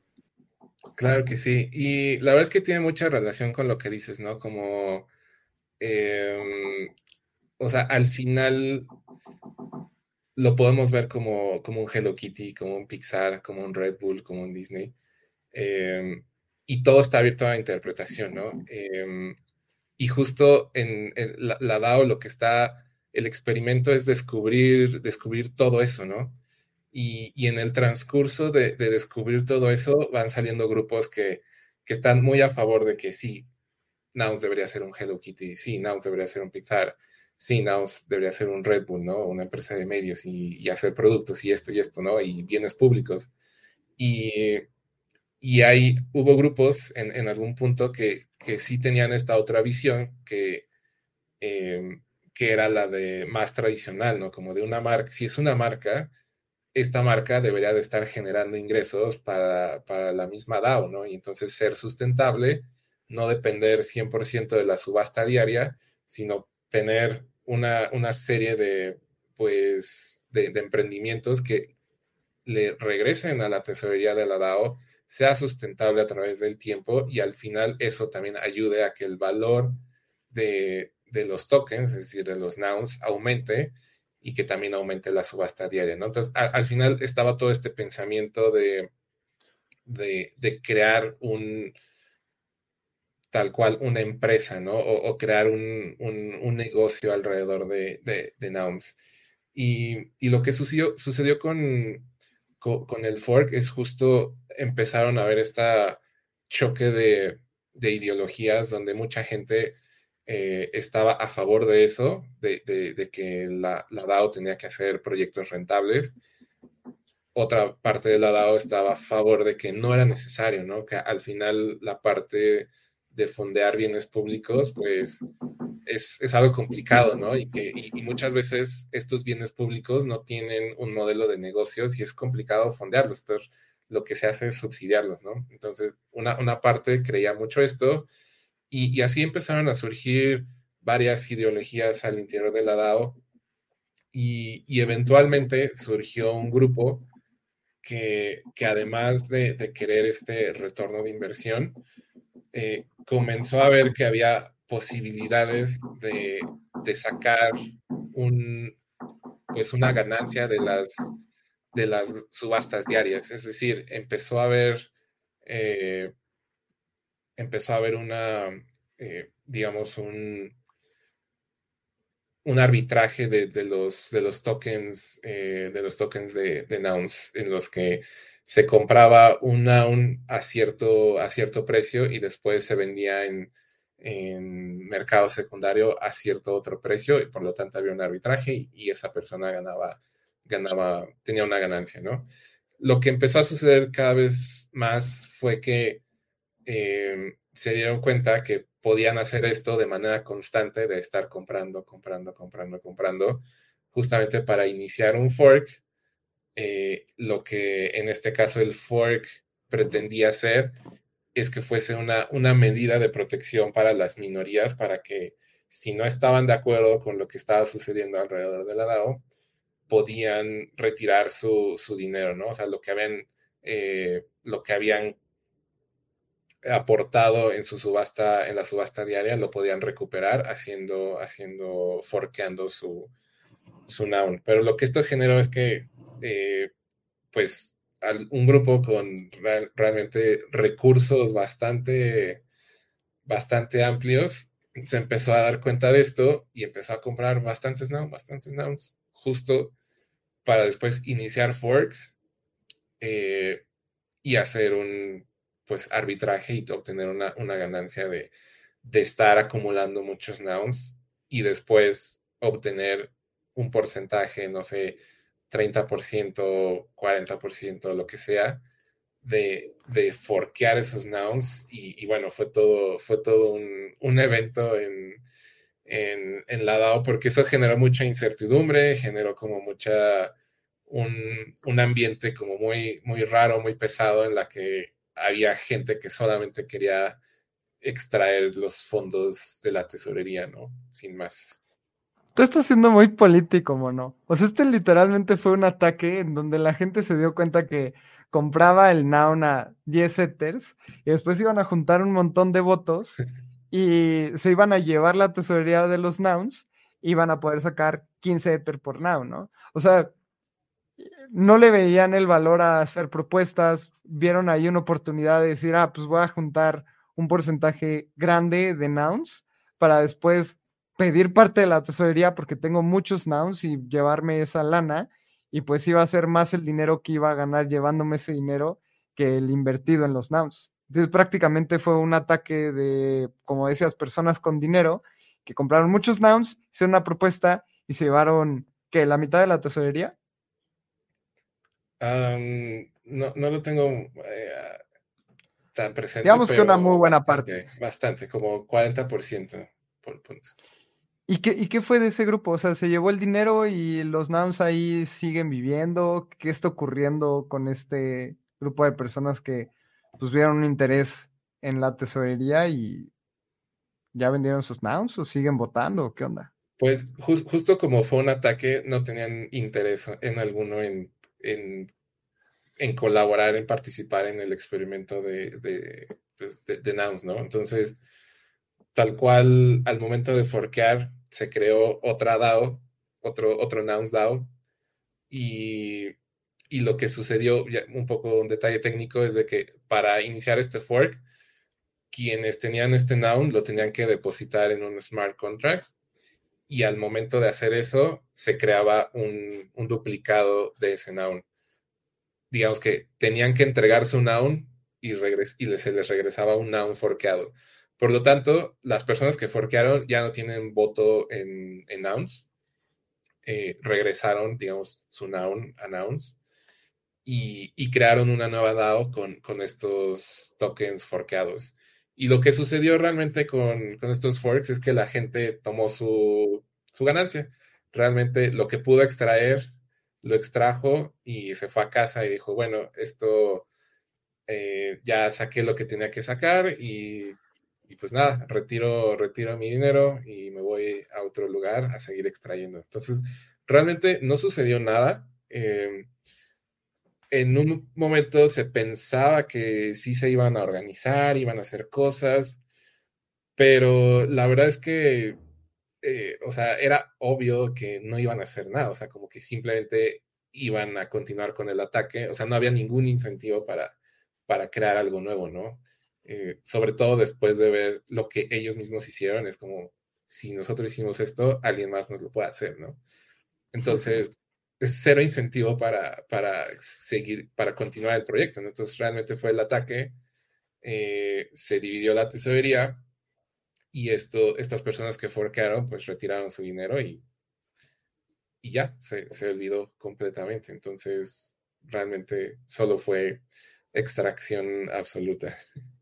Claro que sí. Y la verdad es que tiene mucha relación con lo que dices, ¿no? Como Em, o sea, al final lo podemos ver como, como, un Hello Kitty, como un Pixar, como un Red Bull, como un Disney. Em, y todo está abierto a interpretación, ¿no? Em, y justo en, la, DAO lo que está, el experimento es descubrir, descubrir todo eso, ¿no? Y, y en el transcurso de, de, descubrir todo eso van saliendo grupos que, que están muy a favor de que sí, Nouns debería ser un Hello Kitty, sí, Nouns debería ser un Pixar, sí, Nouns debería ser un Red Bull, ¿no? Una empresa de medios y, hacer productos y esto y esto, ¿no? Y bienes públicos. Y, y hay, hubo grupos en, algún punto que, que, sí tenían esta otra visión que, em, que era la de más tradicional, ¿no? Como de una marca, si es una marca, esta marca debería de estar generando ingresos para, para la misma DAO, ¿no? Y entonces ser sustentable no depender 100% de la subasta diaria, sino tener una, una serie de, pues, de, emprendimientos que le regresen a la tesorería de la DAO, sea sustentable a través del tiempo y al final eso también ayude a que el valor de, los tokens, es decir, de los nouns, aumente y que también aumente la subasta diaria, ¿no? Entonces, al final estaba todo este pensamiento de, de crear un, tal cual una empresa, ¿no? O, crear un, negocio alrededor de, de, Nouns. Y, lo que sucedió, sucedió con, con, el fork es justo empezaron a ver este choque de, ideologías donde mucha gente eh, estaba a favor de eso, de, que la, la, DAO tenía que hacer proyectos rentables. Otra parte de la DAO estaba a favor de que no era necesario, ¿no? Que al final la parte de fondear bienes públicos, pues es, algo complicado, ¿no? Y que y, muchas veces estos bienes públicos no tienen un modelo de negocios y es complicado fondearlos. Entonces, lo que se hace es subsidiarlos, ¿no? Entonces, una, parte creía mucho esto y, así empezaron a surgir varias ideologías al interior de la DAO y, eventualmente surgió un grupo que, que además de, de, querer este retorno de inversión, eh, comenzó a ver que había posibilidades de, sacar un, pues una ganancia de las, de las subastas diarias. Es decir, empezó a ver, eh, empezó a haber una, eh, digamos, un, un arbitraje de, los, de los tokens, de los tokens de, de nouns en los que se compraba un a cierto, a cierto precio y después se vendía en, mercado secundario a cierto otro precio y por lo tanto había un arbitraje y, esa persona ganaba, ganaba, tenía una ganancia, ¿no? Lo que empezó a suceder cada vez más fue que eh, se dieron cuenta que podían hacer esto de manera constante, de estar comprando, comprando, comprando, comprando, justamente para iniciar un fork eh, lo que en este caso el fork pretendía hacer es que fuese una, una medida de protección para las minorías, para que si no estaban de acuerdo con lo que estaba sucediendo alrededor de la DAO, podían retirar su, dinero, ¿no? O sea, lo que habían, eh, lo que habían aportado en su subasta, en la subasta diaria, lo podían recuperar haciendo, haciendo, forqueando su, su noun. Pero lo que esto generó es que eh, pues un grupo con realmente recursos bastante, bastante amplios se empezó a dar cuenta de esto y empezó a comprar bastantes nouns, bastantes nouns, justo para después iniciar forks eh, y hacer un pues arbitraje y obtener una, una ganancia de, de estar acumulando muchos nouns y después obtener un porcentaje, no sé, 30%, 40%, lo que sea, de, de forquear esos nouns. Y, bueno, fue todo, fue todo un, evento en, en, la DAO porque eso generó mucha incertidumbre, generó como mucha, un, un, ambiente como muy, muy raro, muy pesado en la que había gente que solamente quería extraer los fondos de la tesorería, ¿no? Sin más. Tú estás siendo muy político, mono. O sea, este literalmente fue un ataque en donde la gente se dio cuenta que compraba el Noun a 10 Ethers y después iban a juntar un montón de votos y se iban a llevar la tesorería de los Nouns y iban a poder sacar 15 Ether por Noun, ¿no? O sea, no le veían el valor a hacer propuestas, vieron ahí una oportunidad de decir, ah, pues voy a juntar un porcentaje grande de Nouns para después pedir parte de la tesorería porque tengo muchos nouns y llevarme esa lana y pues iba a ser más el dinero que iba a ganar llevándome ese dinero que el invertido en los nouns. Entonces prácticamente fue un ataque de, como decías, personas con dinero que compraron muchos nouns, hicieron una propuesta y se llevaron, ¿qué? ¿La mitad de la tesorería? no, no, lo tengo eh, tan presente. Digamos que una muy buena parte. Bastante, como 40% por punto. ¿Y qué, ¿Y qué fue de ese grupo? O sea, ¿se llevó el dinero y los NAMs ahí siguen viviendo? ¿Qué está ocurriendo con este grupo de personas que pues vieron un interés en la tesorería y ya vendieron sus NAMs o siguen votando? ¿Qué onda? Pues justo como fue un ataque, no tenían interés en alguno en, en, en colaborar, en participar en el experimento de, de, pues, de, ¿no? Entonces, tal cual al momento de forquear, se creó otra DAO, otro, otro Nouns DAO, y, lo que sucedió, un poco un detalle técnico, es de que para iniciar este fork, quienes tenían este noun lo tenían que depositar en un smart contract y al momento de hacer eso se creaba un, duplicado de ese noun. Digamos que tenían que entregar su noun y, y se les regresaba un noun forkeado. Por lo tanto, las personas que forquearon ya no tienen voto en, en nouns. Eh, regresaron, digamos, su noun a nouns y, crearon una nueva DAO con, con, estos tokens forqueados. Y lo que sucedió realmente con, con estos forks es que la gente tomó su, su, ganancia. Realmente lo que pudo extraer, lo extrajo y se fue a casa y dijo, bueno, esto eh, ya saqué lo que tenía que sacar y y pues nada, retiro, retiro mi dinero y me voy a otro lugar a seguir extrayendo. Entonces, realmente no sucedió nada. Em, en un momento se pensaba que sí se iban a organizar, iban a hacer cosas, pero la verdad es que, eh, o sea, era obvio que no iban a hacer nada, o sea, como que simplemente iban a continuar con el ataque, o sea, no había ningún incentivo para, para crear algo nuevo, ¿no? Eh, sobre todo después de ver lo que ellos mismos hicieron, es como, si nosotros hicimos esto, alguien más nos lo puede hacer, ¿no? Entonces, es cero incentivo para, para seguir, para continuar el proyecto, ¿no? Entonces, realmente fue el ataque, eh, se dividió la tesorería y esto, estas personas que forquearon, pues retiraron su dinero y y ya, se, se olvidó completamente. Entonces, realmente solo fue extracción absoluta.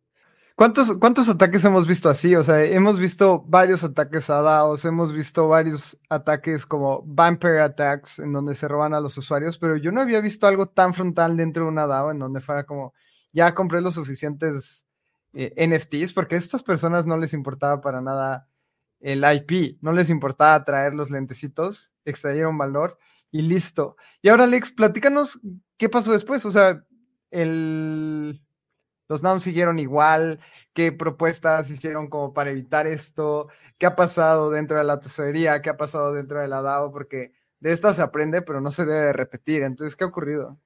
¿Cuántos, ¿Cuántos ataques hemos visto así? O sea, hemos visto varios ataques a DAOs, hemos visto varios ataques como vampire attacks, en donde se roban a los usuarios, pero yo no había visto algo tan frontal dentro de una DAO, en donde fuera como, ya compré los suficientes eh, NFTs, porque a estas personas no les importaba para nada el IP, no les importaba traer los lentecitos, extrayeron valor y listo. Y ahora, Alex, platícanos qué pasó después. O sea, el, los NAM siguieron igual, qué propuestas hicieron como para evitar esto, qué ha pasado dentro de la tesorería, qué ha pasado dentro de la DAO, porque de esta se aprende, pero no se debe repetir. Entonces, ¿qué ha ocurrido?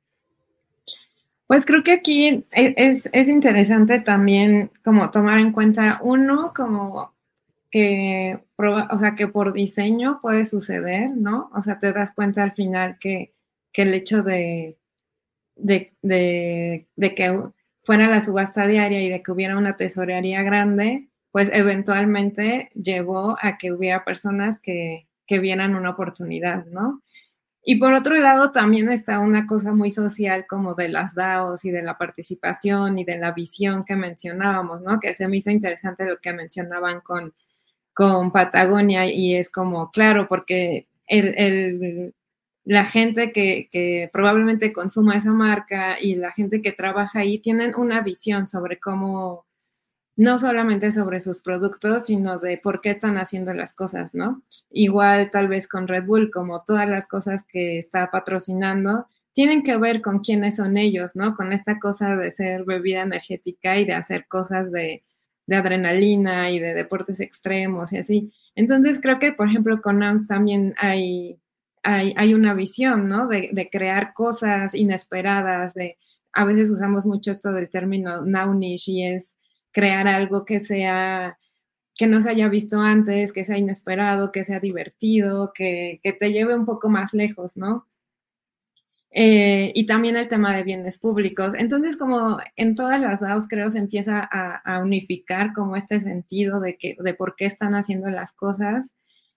Pues creo que aquí e, es, es interesante también como tomar en cuenta, uno, como que, o sea, que por diseño puede suceder, ¿no? O sea, te das cuenta al final que, que el hecho de, de, de, de, que fuera la subasta diaria y de que hubiera una tesorería grande, pues eventualmente llevó a que hubiera personas que, que vieran una oportunidad, ¿no? Y por otro lado, también está una cosa muy social como de las DAOs y de la participación y de la visión que mencionábamos, ¿no? Que se me hizo interesante lo que mencionaban con con Patagonia y es como, claro, porque el, la gente que, probablemente consuma esa marca y la gente que trabaja ahí tienen una visión sobre cómo, no solamente sobre sus productos, sino de por qué están haciendo las cosas, ¿no? Igual tal vez con Red Bull, como todas las cosas que está patrocinando, tienen que ver con quiénes son ellos, ¿no? Con esta cosa de ser bebida energética y de hacer cosas de de adrenalina y de deportes extremos y así. Entonces creo que, por ejemplo, con NAMS también hay, hay, una visión, ¿no? De, crear cosas inesperadas, de a veces usamos mucho esto del término nounish y es crear algo que sea que no se haya visto antes, que sea inesperado, que sea divertido, que, que te lleve un poco más lejos, ¿no? Eh, y también el tema de bienes públicos. Entonces, como en todas las DAOs, creo, se empieza a, unificar como este sentido de, que, de por qué están haciendo las cosas.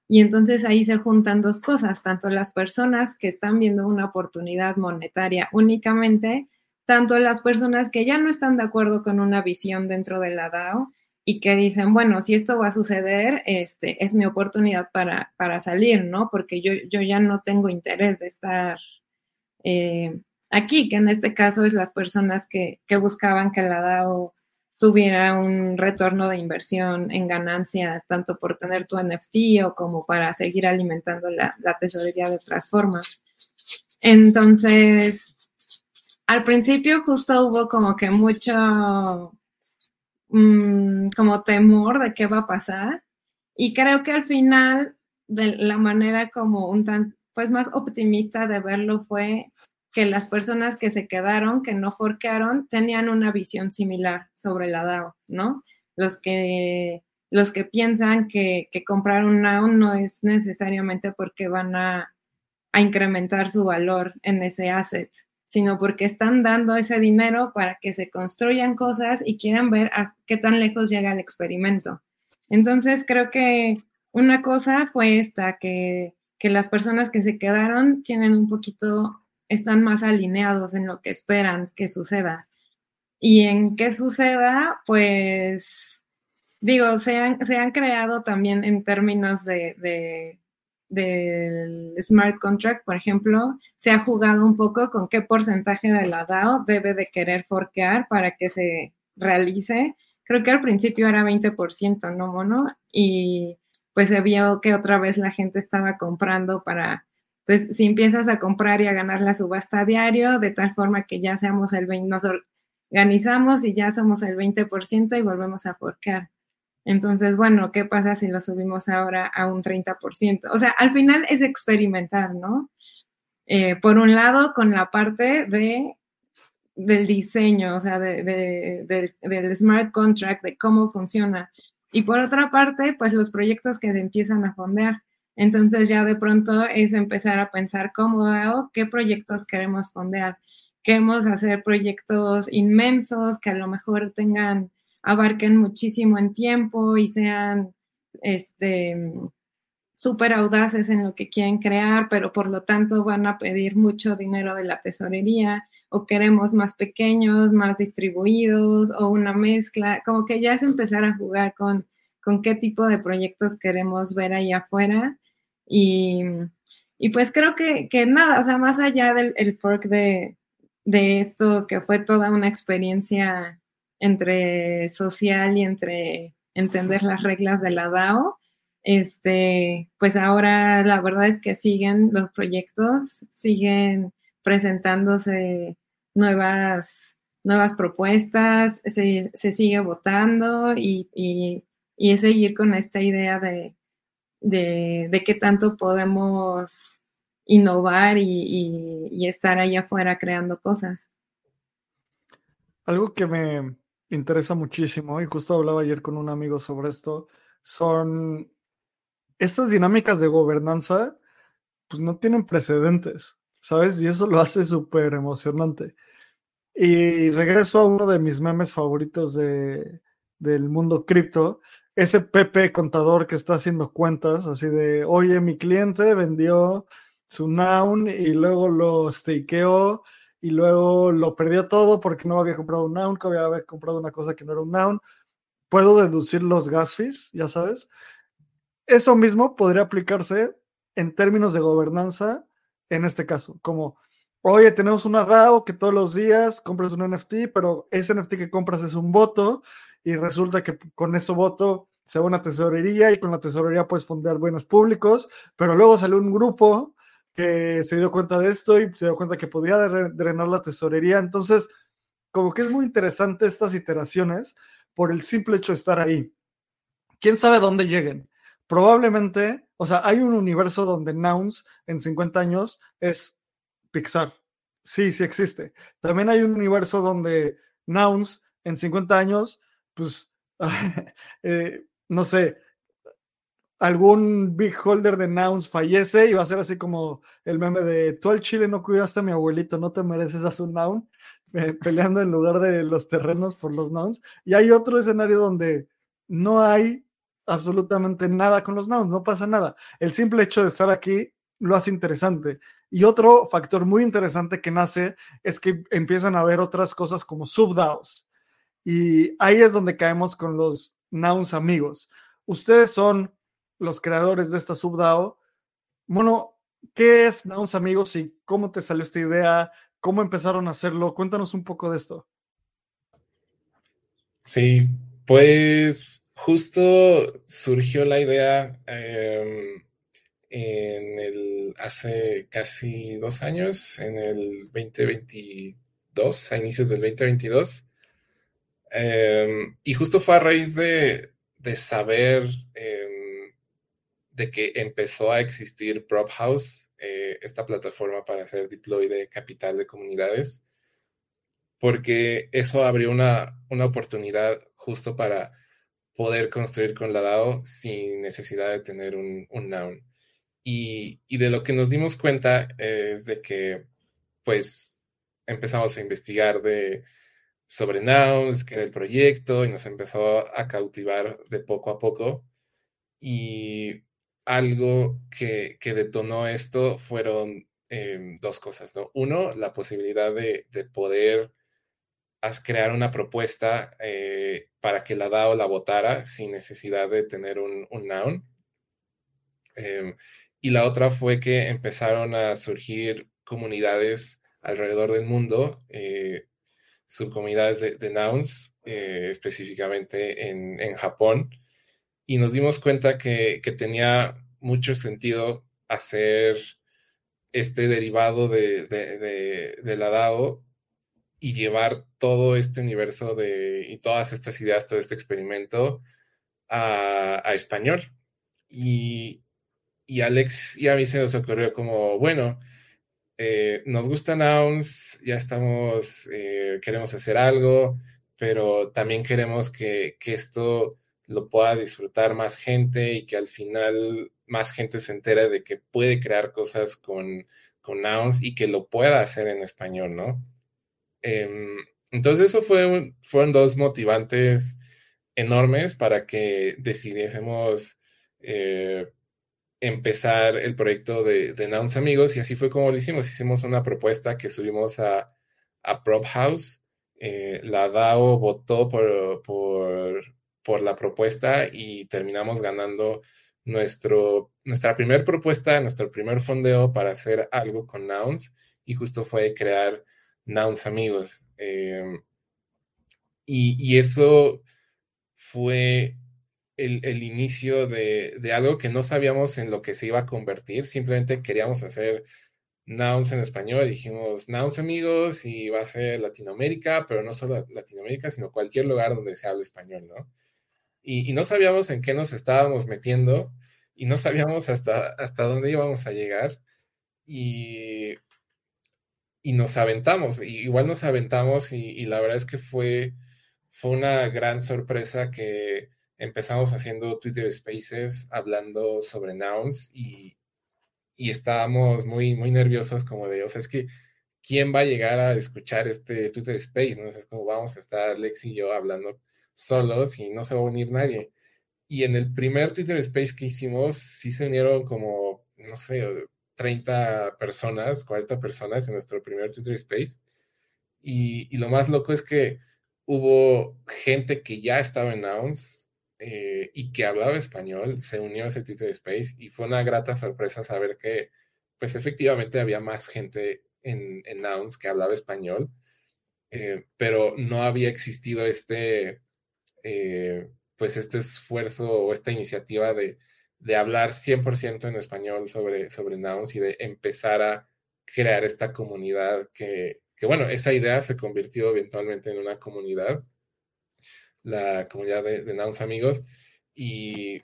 Y entonces ahí se juntan dos cosas, tanto las personas que están viendo una oportunidad monetaria únicamente, tanto las personas que ya no están de acuerdo con una visión dentro de la DAO y que dicen, bueno, si esto va a suceder, este, es mi oportunidad para, para salir, ¿no? Porque yo, yo ya no tengo interés de estar eh, aquí, que en este caso es las personas que, buscaban que la DAO tuviera un retorno de inversión en ganancia, tanto por tener tu NFT o como para seguir alimentando la, tesorería de otras formas. Entonces, al principio justo hubo como que mucho mm, como temor de qué va a pasar y creo que al final de la manera como un tan pues más optimista de verlo fue que las personas que se quedaron, que no forquearon, tenían una visión similar sobre la DAO, ¿no? Los que, los que piensan que, que comprar un DAO no es necesariamente porque van a, a incrementar su valor en ese asset, sino porque están dando ese dinero para que se construyan cosas y quieran ver qué tan lejos llega el experimento. Entonces, creo que una cosa fue esta, que que las personas que se quedaron tienen un poquito, están más alineados en lo que esperan que suceda. Y en qué suceda, pues, digo, se han, se han creado también en términos de, de del smart contract, por ejemplo, se ha jugado un poco con qué porcentaje de la DAO debe de querer forquear para que se realice. Creo que al principio era 20%, ¿no, Mono? Y pues se vio que otra vez la gente estaba comprando para, pues si empiezas a comprar y a ganar la subasta a diario, de tal forma que ya seamos el 20, nos organizamos y ya somos el 20% y volvemos a forcar. Entonces, bueno, ¿qué pasa si lo subimos ahora a un 30%? O sea, al final es experimentar, ¿no? Eh, por un lado, con la parte de, del diseño, o sea, de, del smart contract, de cómo funciona. Y por otra parte, pues los proyectos que se empiezan a fondear. Entonces ya de pronto es empezar a pensar cómo qué proyectos queremos fondear. Queremos hacer proyectos inmensos que a lo mejor tengan, abarquen muchísimo en tiempo y sean, este, súper audaces en lo que quieren crear, pero por lo tanto van a pedir mucho dinero de la tesorería o queremos más pequeños, más distribuidos o una mezcla, como que ya es empezar a jugar con, con qué tipo de proyectos queremos ver ahí afuera y, y pues creo que, que, nada, o sea, más allá del el fork de, de esto que fue toda una experiencia entre social y entre entender las reglas de la DAO, este, pues ahora la verdad es que siguen los proyectos, siguen presentándose nuevas, nuevas propuestas, se, se sigue votando y, y, y, es seguir con esta idea de, de, de qué tanto podemos innovar y, y estar allá afuera creando cosas. Algo que me interesa muchísimo, y justo hablaba ayer con un amigo sobre esto, son estas dinámicas de gobernanza pues no tienen precedentes, ¿sabes? Y eso lo hace súper emocionante. Y regreso a uno de mis memes favoritos de, del mundo cripto, ese Pepe contador que está haciendo cuentas, así de, oye, mi cliente vendió su noun y luego lo stakeó y luego lo perdió todo porque no había comprado un noun, que había comprado una cosa que no era un noun. Puedo deducir los gas fees, ya sabes. Eso mismo podría aplicarse en términos de gobernanza en este caso, como, oye, tenemos una DAO que todos los días compras un NFT, pero ese NFT que compras es un voto y resulta que con ese voto se va una tesorería y con la tesorería puedes fondear buenos públicos, pero luego salió un grupo que se dio cuenta de esto y se dio cuenta que podía drenar la tesorería. Entonces, como que es muy interesante estas iteraciones por el simple hecho de estar ahí. ¿Quién sabe dónde lleguen? probablemente, o sea, hay un universo donde Nouns en 50 años es Pixar. Sí, sí existe. También hay un universo donde Nouns en 50 años, pues, eh, no sé, algún big holder de Nouns fallece y va a ser así como el meme de tú al chile no cuidaste a mi abuelito, no te mereces a su Noun, eh, peleando en lugar de los terrenos por los Nouns. Y hay otro escenario donde no hay absolutamente nada con los nouns, no pasa nada. El simple hecho de estar aquí lo hace interesante. Y otro factor muy interesante que nace es que empiezan a haber otras cosas como subDAOs. Y ahí es donde caemos con los nouns amigos. Ustedes son los creadores de esta subDAO. Bueno, ¿qué es nouns amigos y cómo te salió esta idea? ¿Cómo empezaron a hacerlo? Cuéntanos un poco de esto. Sí, pues justo surgió la idea em, en el, hace casi dos años, en el 2022, a inicios del 2022. Em, y justo fue a raíz de, saber em, de que empezó a existir PropHouse, eh, esta plataforma para hacer deploy de capital de comunidades, porque eso abrió una, una oportunidad justo para poder construir con la DAO sin necesidad de tener un, noun. Y, de lo que nos dimos cuenta es de que, pues, empezamos a investigar de, sobre nouns, que era el proyecto, y nos empezó a cautivar de poco a poco. Y algo que, detonó esto fueron em, dos cosas, ¿no? Uno, la posibilidad de, de poder crear una propuesta eh, para que la DAO la votara sin necesidad de tener un, noun. Em, y la otra fue que empezaron a surgir comunidades alrededor del mundo, eh, subcomunidades de, nouns, eh, específicamente en, Japón, y nos dimos cuenta que, tenía mucho sentido hacer este derivado de, de, la DAO y llevar todo este universo de, y todas estas ideas, todo este experimento a, español. Y, y Alex y a mí se nos ocurrió como, bueno, eh, nos gustan Nouns, ya estamos, eh, queremos hacer algo, pero también queremos que, que, esto lo pueda disfrutar más gente y que al final más gente se entere de que puede crear cosas con, con nouns y que lo pueda hacer en español, ¿no? Em, entonces eso fue, fueron dos motivantes enormes para que decidiésemos eh, empezar el proyecto de, de, Nouns Amigos y así fue como lo hicimos. Hicimos una propuesta que subimos a, a Prop House. Eh, la DAO votó por, por, por la propuesta y terminamos ganando nuestro, nuestra primera propuesta, nuestro primer fondeo para hacer algo con Nouns y justo fue crear Nouns Amigos. Em, y, eso fue el, inicio de, algo que no sabíamos en lo que se iba a convertir, simplemente queríamos hacer Nouns en español, dijimos Nouns Amigos y va a ser Latinoamérica, pero no solo Latinoamérica, sino cualquier lugar donde se hable español, ¿no? y, no sabíamos en qué nos estábamos metiendo y no sabíamos hasta, dónde íbamos a llegar y, y nos aventamos, y igual nos aventamos y, la verdad es que fue, fue una gran sorpresa que empezamos haciendo Twitter Spaces hablando sobre nouns y, y estábamos muy, muy nerviosos como de, o sea, es que ¿quién va a llegar a escuchar este Twitter Space? ¿no? es como vamos a estar Lex y yo hablando solos y no se va a unir nadie. Y en el primer Twitter Space que hicimos, sí se unieron como, no sé, 30 personas, 40 personas en nuestro primer Twitter Space. Y, lo más loco es que hubo gente que ya estaba en Nouns eh, y que hablaba español, se unió a ese Twitter Space y fue una grata sorpresa saber que, pues efectivamente había más gente en, en Nouns que hablaba español, eh, pero no había existido este eh, pues este esfuerzo o esta iniciativa de, de hablar 100% en español sobre, sobre Nouns y de empezar a crear esta comunidad que, que, bueno, esa idea se convirtió eventualmente en una comunidad, la comunidad de, de Nouns Amigos, y,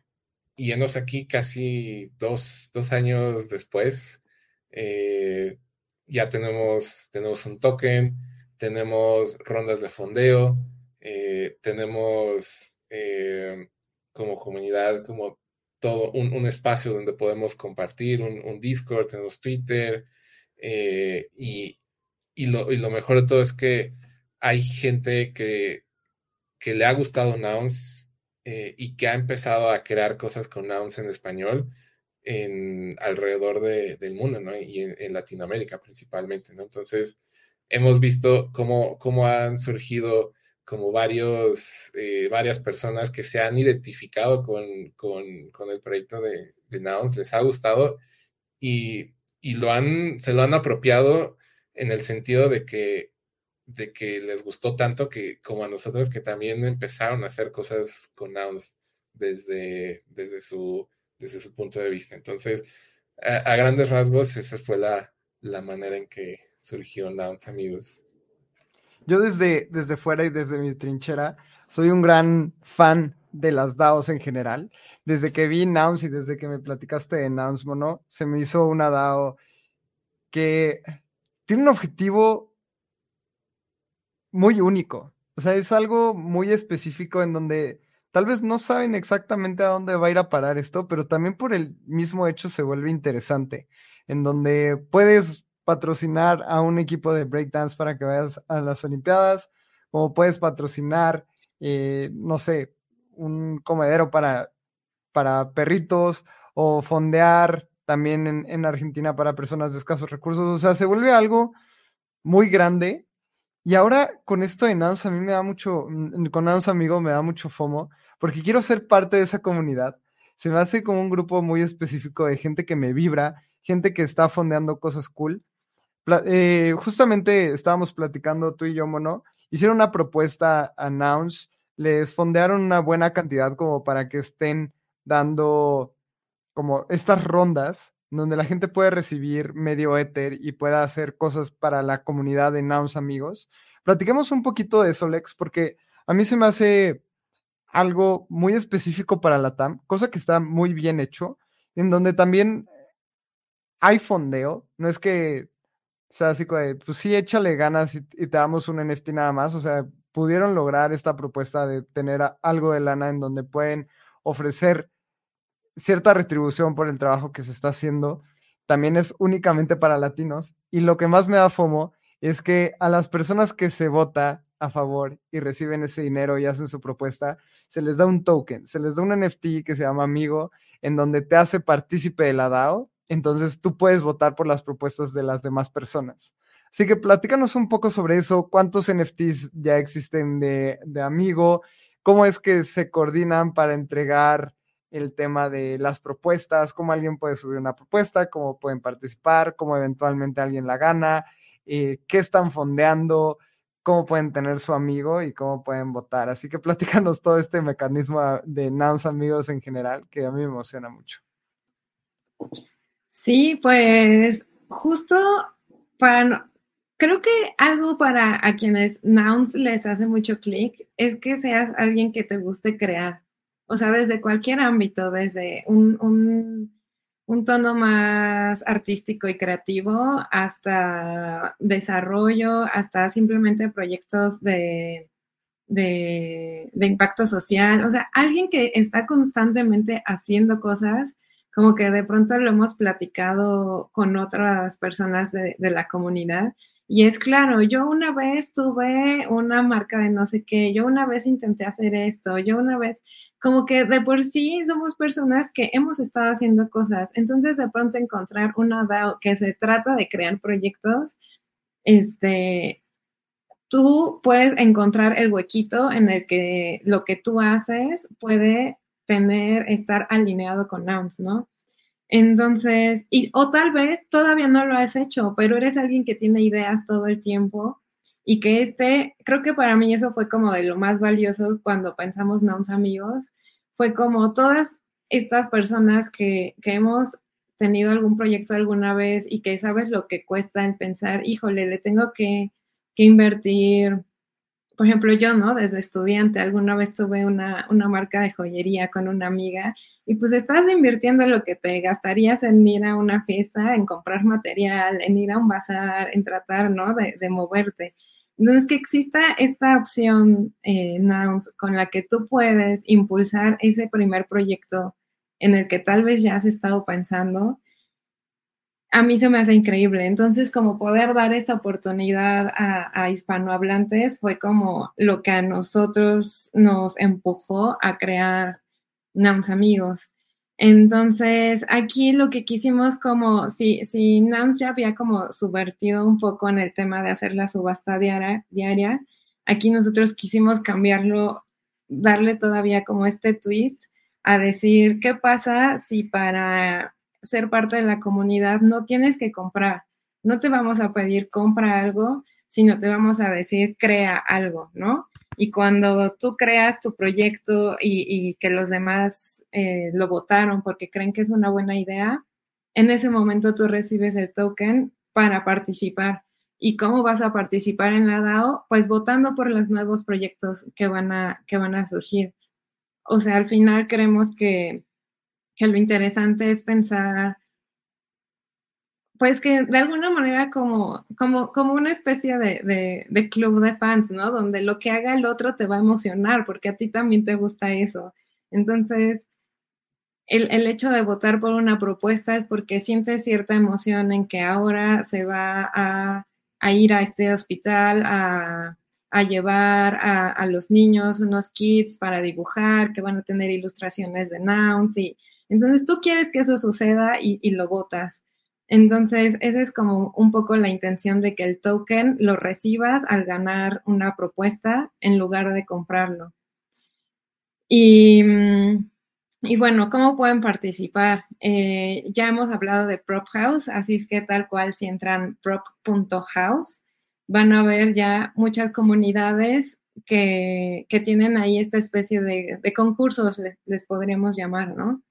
y enos aquí casi dos, dos años después, eh, ya tenemos, tenemos un token, tenemos rondas de fondeo, eh, tenemos eh, como comunidad, como todo un, espacio donde podemos compartir, un, Discord, tenemos Twitter, eh, y, lo, mejor de todo es que hay gente que, que le ha gustado Nouns y que ha empezado a crear cosas con Nouns en español en alrededor del mundo, ¿no? Y en, Latinoamérica principalmente, ¿no? Entonces, hemos visto cómo, cómo han surgido como varios, eh, varias personas que se han identificado con, el proyecto de, de, Nouns, les ha gustado y, lo han, se lo han apropiado en el sentido de que, de que les gustó tanto que como a nosotros que también empezaron a hacer cosas con Nouns desde, desde, su, desde su punto de vista. Entonces, a, grandes rasgos, esa fue la, la manera en que surgió Nouns, amigos. Yo desde, desde fuera y desde mi trinchera soy un gran fan de las DAOs en general. Desde que vi Nouns y desde que me platicaste de Nouns Mono, se me hizo una DAO que tiene un objetivo muy único. O sea, es algo muy específico en donde tal vez no saben exactamente a dónde va a ir a parar esto, pero también por el mismo hecho se vuelve interesante, en donde puedes patrocinar a un equipo de breakdance para que vayas a las Olimpiadas, como puedes patrocinar, eh, no sé, un comedero para, para perritos o fondear también en, Argentina para personas de escasos recursos. O sea, se vuelve algo muy grande. Y ahora con esto de Nouns a mí me da mucho, mm, con Nouns amigo me da mucho FOMO, porque quiero ser parte de esa comunidad. Se me hace como un grupo muy específico de gente que me vibra, gente que está fondeando cosas cool. Eh, justamente estábamos platicando tú y yo, Mono, hicieron una propuesta a Nouns, les fondearon una buena cantidad como para que estén dando como estas rondas donde la gente puede recibir medio Ether y pueda hacer cosas para la comunidad de Nouns amigos. Platiquemos un poquito de eso, Lex, porque a mí se me hace algo muy específico para la TAM, cosa que está muy bien hecho, en donde también hay fondeo, no es que sea así como pues sí, échale ganas y, te damos un NFT nada más, o sea, pudieron lograr esta propuesta de tener algo de lana en donde pueden ofrecer cierta retribución por el trabajo que se está haciendo, también es únicamente para latinos. Y lo que más me da FOMO es que a las personas que se vota a favor y reciben ese dinero y hacen su propuesta, se les da un token, se les da un NFT que se llama Amigo, en donde te hace partícipe de la DAO. Entonces tú puedes votar por las propuestas de las demás personas. Así que platícanos un poco sobre eso, cuántos NFTs ya existen de, de Amigo, cómo es que se coordinan para entregar el tema de las propuestas, cómo alguien puede subir una propuesta, cómo pueden participar, cómo eventualmente alguien la gana, eh, qué están fondeando, cómo pueden tener su amigo y cómo pueden votar. Así que platícanos todo este mecanismo de Nouns Amigos en general, que a mí me emociona mucho. Sí, pues justo para, creo que algo para a quienes Nouns les hace mucho clic es que seas alguien que te guste crear o sea, desde cualquier ámbito, desde un, tono más artístico y creativo hasta desarrollo, hasta simplemente proyectos de, de, impacto social. O sea, alguien que está constantemente haciendo cosas, como que de pronto lo hemos platicado con otras personas de, de la comunidad. Y es claro, yo una vez tuve una marca de no sé qué, yo una vez intenté hacer esto, yo una vez, como que de por sí somos personas que hemos estado haciendo cosas. Entonces, de pronto encontrar una DAO que se trata de crear proyectos, este, tú puedes encontrar el huequito en el que lo que tú haces puede tener, estar alineado con Nouns, ¿no? Entonces, y, o tal vez todavía no lo has hecho, pero eres alguien que tiene ideas todo el tiempo y que este, creo que para mí eso fue como de lo más valioso cuando pensamos Nouns Amigos, fue como todas estas personas que, que hemos tenido algún proyecto alguna vez y que sabes lo que cuesta en pensar, híjole, le tengo que, que invertir. Por ejemplo, yo, ¿no? Desde estudiante, alguna vez tuve una, una marca de joyería con una amiga y pues estás invirtiendo lo que te gastarías en ir a una fiesta, en comprar material, en ir a un bazar, en tratar, ¿no? De, de moverte. Entonces, que exista esta opción, eh, Nouns, con la que tú puedes impulsar ese primer proyecto en el que tal vez ya has estado pensando, a mí se me hace increíble. Entonces, como poder dar esta oportunidad a, a, hispanohablantes fue como lo que a nosotros nos empujó a crear Nouns Amigos. Entonces, aquí lo que quisimos como, si, si Nance ya había como subvertido un poco en el tema de hacer la subasta diaria, diaria, aquí nosotros quisimos cambiarlo, darle todavía como este twist a decir, ¿qué pasa si para ser parte de la comunidad no tienes que comprar? No te vamos a pedir compra algo, sino te vamos a decir crea algo, ¿no? Y cuando tú creas tu proyecto y, que los demás eh, lo votaron porque creen que es una buena idea, en ese momento tú recibes el token para participar. ¿Y cómo vas a participar en la DAO? Pues votando por los nuevos proyectos que van a, que van a surgir. O sea, al final creemos que, que lo interesante es pensar pues que de alguna manera como, como, como una especie de, de, club de fans, ¿no? Donde lo que haga el otro te va a emocionar porque a ti también te gusta eso. Entonces, el, el, hecho de votar por una propuesta es porque sientes cierta emoción en que ahora se va a, a ir a este hospital a, a llevar a, a, los niños unos kits para dibujar, que van a tener ilustraciones de nouns y entonces tú quieres que eso suceda y, y lo votas. Entonces, esa es como un poco la intención de que el token lo recibas al ganar una propuesta en lugar de comprarlo. Y, mm, y bueno, ¿cómo pueden participar? Eh, ya hemos hablado de Prop House, así es que tal cual si entran prop.house, van a ver ya muchas comunidades que, que tienen ahí esta especie de, de concursos, les, les podríamos llamar, ¿no?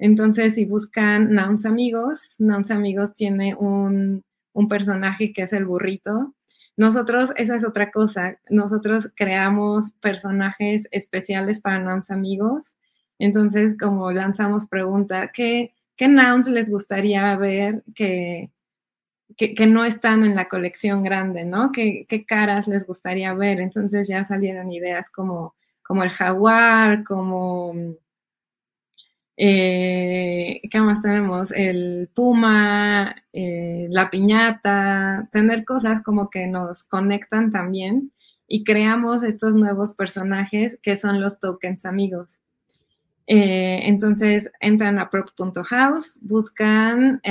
Entonces, si buscan Nouns Amigos, Nouns Amigos tiene un, un personaje que es el burrito. Nosotros, esa es otra cosa, nosotros creamos personajes especiales para Nouns Amigos. Entonces, como lanzamos pregunta, ¿qué, qué nouns les gustaría ver que, que, no están en la colección grande, ¿no? ¿Qué, ¿Qué, caras les gustaría ver? Entonces ya salieron ideas como, como el jaguar, como... Eh, ¿Qué más tenemos? El puma, eh, la piñata, tener cosas como que nos conectan también y creamos estos nuevos personajes que son los tokens amigos. Eh, entonces entran a prop.house, buscan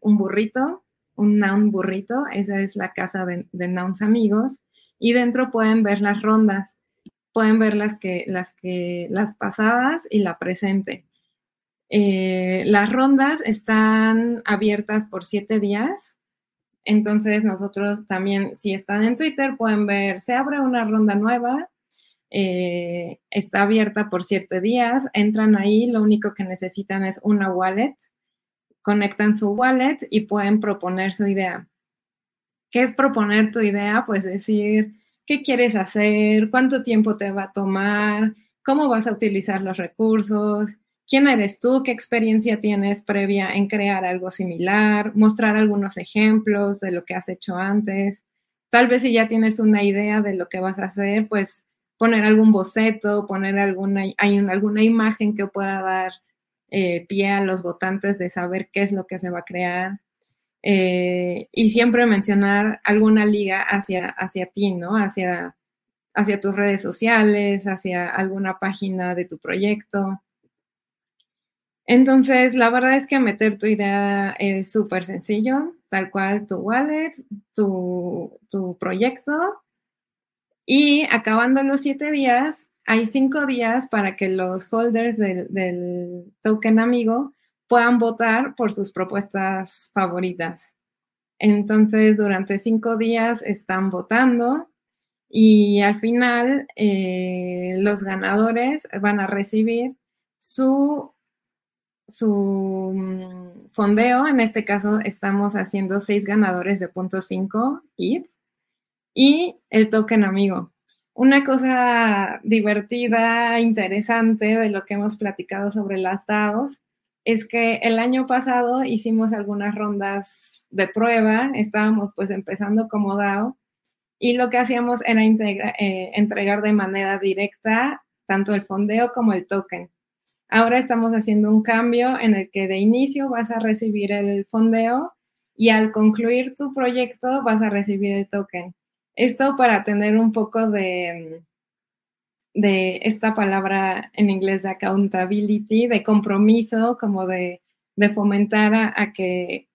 un burrito un noun burrito, esa es la casa de, nouns amigos, y dentro pueden ver las rondas, pueden ver las que, las que, las pasadas y la presente. Eh, las rondas están abiertas por siete días. Entonces nosotros también, si están en Twitter, pueden ver, se abre una ronda nueva, eh, está abierta por siete días, entran ahí, lo único que necesitan es una wallet conectan su wallet y pueden proponer su idea. ¿Qué es proponer tu idea? Pues decir qué quieres hacer, cuánto tiempo te va a tomar, cómo vas a utilizar los recursos, quién eres tú, qué experiencia tienes previa en crear algo similar, mostrar algunos ejemplos de lo que has hecho antes. Tal vez si ya tienes una idea de lo que vas a hacer, pues poner algún boceto, poner alguna, hay alguna imagen que pueda dar eh, pie a los votantes de saber qué es lo que se va a crear. Eh, y siempre mencionar alguna liga hacia, hacia ti, ¿no? Hacia, hacia tus redes sociales, hacia alguna página de tu proyecto. Entonces, la verdad es que meter tu idea es súper sencillo, tal cual tu wallet, tu, tu proyecto. Y acabando los siete días, hay cinco días para que los holders del, token amigo puedan votar por sus propuestas favoritas. Entonces, durante cinco días están votando y al final eh, los ganadores van a recibir su, su mm, fondeo. En este caso, estamos haciendo seis ganadores de punto .5 ETH y el token amigo. Una cosa divertida, interesante de lo que hemos platicado sobre las DAOs es que el año pasado hicimos algunas rondas de prueba, estábamos pues empezando como DAO y lo que hacíamos era eh, entregar de manera directa tanto el fondeo como el token. Ahora estamos haciendo un cambio en el que de inicio vas a recibir el fondeo y al concluir tu proyecto vas a recibir el token. Esto para tener un poco de, de esta palabra en inglés de accountability, de compromiso, como de, fomentar a, que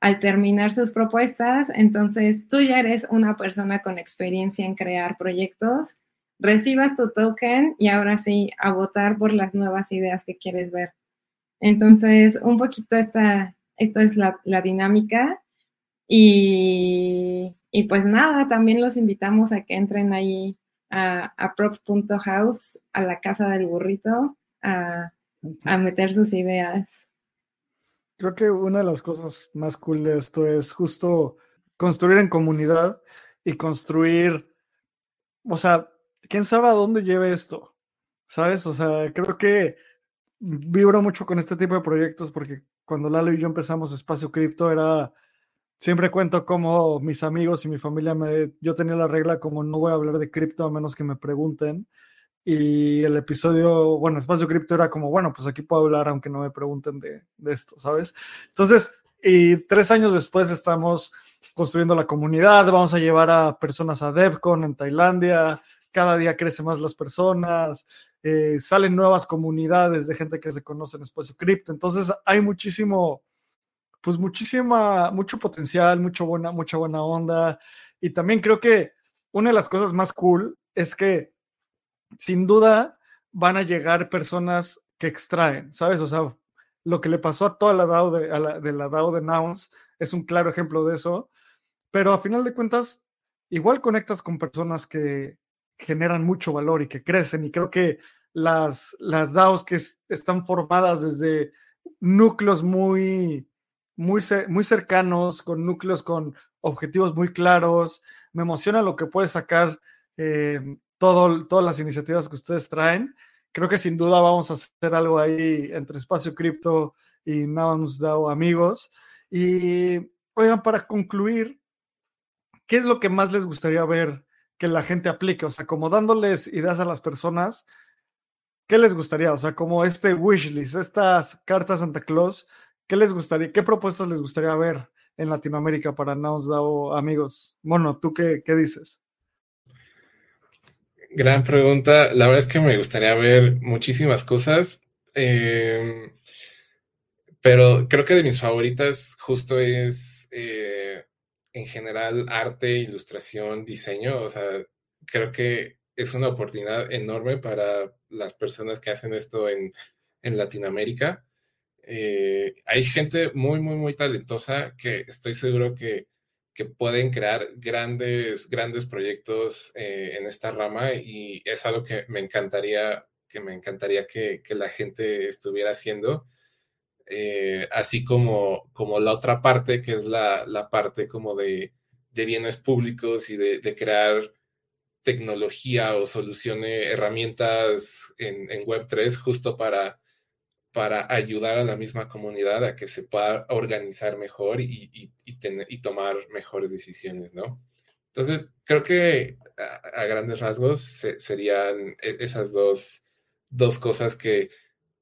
al terminar sus propuestas, entonces tú ya eres una persona con experiencia en crear proyectos, recibas tu token y ahora sí a votar por las nuevas ideas que quieres ver. Entonces, un poquito esta, esta es la, la dinámica y y pues nada, también los invitamos a que entren ahí a, a prop.house, a la casa del burrito, a, meter sus ideas. Creo que una de las cosas más cool de esto es justo construir en comunidad y construir, o sea, quién sabe a dónde lleve esto, ¿sabes? O sea, creo que vibro mucho con este tipo de proyectos porque cuando Lalo y yo empezamos Espacio Cripto era siempre cuento como mis amigos y mi familia me, yo tenía la regla como no voy a hablar de cripto a menos que me pregunten. Y el episodio, bueno, Espacio Cripto era como, bueno, pues aquí puedo hablar aunque no me pregunten de, de esto, ¿sabes? Entonces, y tres años después estamos construyendo la comunidad, vamos a llevar a personas a DevCon en Tailandia, cada día crecen más las personas, eh, salen nuevas comunidades de gente que se conoce en Espacio Cripto, entonces hay muchísimo, pues muchísima, mucho potencial, mucho buena, mucha buena onda. Y también creo que una de las cosas más cool es que sin duda van a llegar personas que extraen, ¿sabes? O sea, lo que le pasó a toda la DAO de, la, de la DAO de Nouns es un claro ejemplo de eso. Pero a final de cuentas, igual conectas con personas que generan mucho valor y que crecen. Y creo que las, las DAOs que están formadas desde núcleos muy, muy, muy cercanos, con núcleos con objetivos muy claros. Me emociona lo que puede sacar eh, todo, todas las iniciativas que ustedes traen. Creo que sin duda vamos a hacer algo ahí entre Espacio Cripto y Nouns DAO amigos. Y oigan, para concluir, ¿qué es lo que más les gustaría ver que la gente aplique? O sea, como dándoles ideas a las personas, ¿qué les gustaría? O sea, como este wishlist, estas cartas Santa Claus, ¿qué les gustaría, qué propuestas les gustaría ver en Latinoamérica para Nouns DAO amigos? Bueno, ¿tú qué, qué dices? Gran pregunta. La verdad es que me gustaría ver muchísimas cosas. Eh, pero creo que de mis favoritas justo es eh, en general arte, ilustración, diseño. O sea, creo que es una oportunidad enorme para las personas que hacen esto en, Latinoamérica. Eh, hay gente muy, muy, muy talentosa que estoy seguro que, pueden crear grandes, grandes proyectos eh, en esta rama y es algo que me encantaría que me encantaría que, que la gente estuviera haciendo. Eh, así como, como la otra parte, que es la, la parte como de, de, bienes públicos y de, crear tecnología o soluciones, herramientas en, en Web3 justo para, para ayudar a la misma comunidad a que se pueda organizar mejor y, y, y, y tomar mejores decisiones, ¿no? Entonces, creo que a, grandes rasgos se, serían e, esas dos, dos cosas que,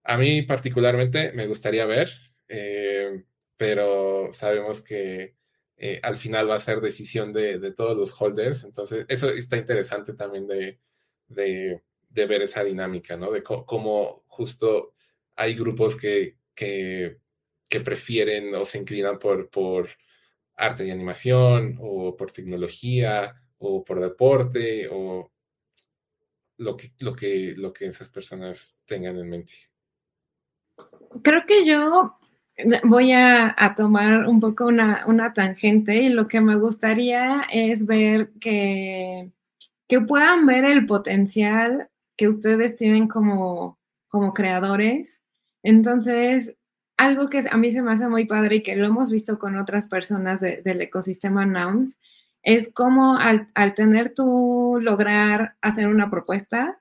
a mí particularmente me gustaría ver, eh, pero sabemos que eh, al final va a ser decisión de, todos los holders, entonces eso está interesante también de, ver esa dinámica, ¿no? De cómo justo hay grupos que, prefieren o se inclinan por, arte y animación o por tecnología o por deporte o lo que esas personas tengan en mente creo que yo voy a, tomar un poco una, tangente y lo que me gustaría es ver que, que puedan ver el potencial que ustedes tienen como, como creadores. Entonces, algo que a mí se me hace muy padre y que lo hemos visto con otras personas del ecosistema Nouns, es como al, al tener tú lograr hacer una propuesta,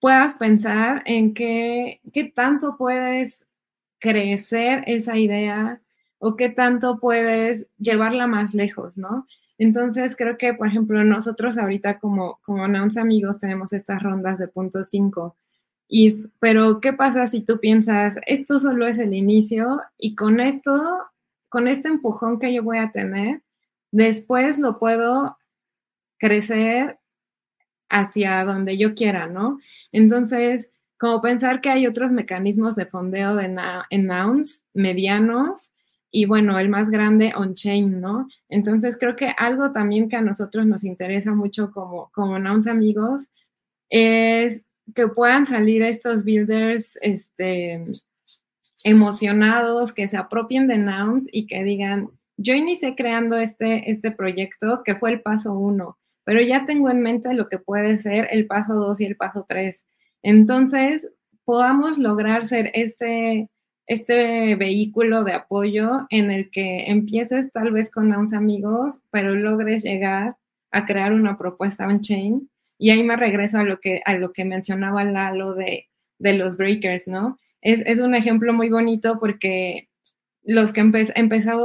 puedas pensar en qué, qué tanto puedes crecer esa idea o qué tanto puedes llevarla más lejos, ¿no? Entonces, creo que, por ejemplo, nosotros ahorita como, como amigos tenemos estas rondas de punto 5. Y, pero, ¿qué pasa si tú piensas, esto solo es el inicio y con esto, con este empujón que yo voy a tener, después lo puedo crecer hacia donde yo quiera, ¿no? Entonces, como pensar que hay otros mecanismos de fondeo de en nouns medianos y bueno, el más grande on-chain, ¿no? Entonces creo que algo también que a nosotros nos interesa mucho como, como nouns amigos es que puedan salir estos builders este, emocionados, que se apropien de nouns y que digan, yo inicié creando este, este proyecto que fue el paso uno, pero ya tengo en mente lo que puede ser el paso dos y el paso tres entonces, podamos lograr ser este, este vehículo de apoyo en el que empieces tal vez con unos amigos, pero logres llegar a crear una propuesta on-chain. Y ahí me regreso a lo que, a lo que mencionaba Lalo de, de los breakers, ¿no? Es, es, un ejemplo muy bonito porque los que empe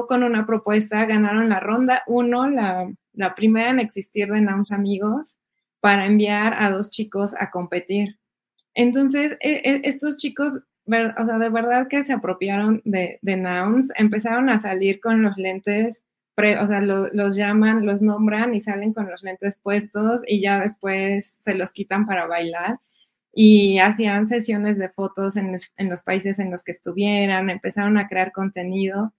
con una propuesta ganaron la ronda uno, la, la primera en existir de Nouns Amigos, para enviar a dos chicos a competir. Entonces, e, e, estos chicos, o sea, de verdad que se apropiaron de, nouns, empezaron a salir con los lentes, o sea, los llaman, los nombran y salen con los lentes puestos y ya después se los quitan para bailar. Y hacían sesiones de fotos en los, países en los que estuvieran, empezaron a crear contenido.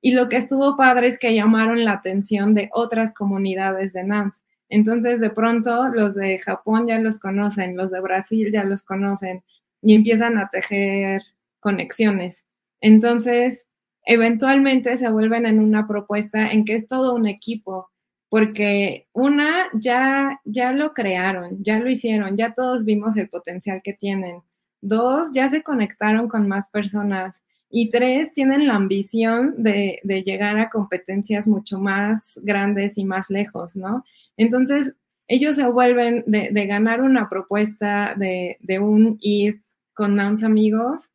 Y lo que estuvo padre es que llamaron la atención de otras comunidades de nouns. Entonces, de pronto, los de Japón ya los conocen, los de Brasil ya los conocen y empiezan a tejer conexiones. Entonces, eventualmente se vuelven en una propuesta en que es todo un equipo, porque una, ya, ya lo crearon, ya lo hicieron, ya todos vimos el potencial que tienen. Dos, ya se conectaron con más personas Y tres, tienen la ambición de, de llegar a competencias mucho más grandes y más lejos, ¿no? Entonces, ellos se vuelven de, ganar una propuesta de, de un ETH con unos amigos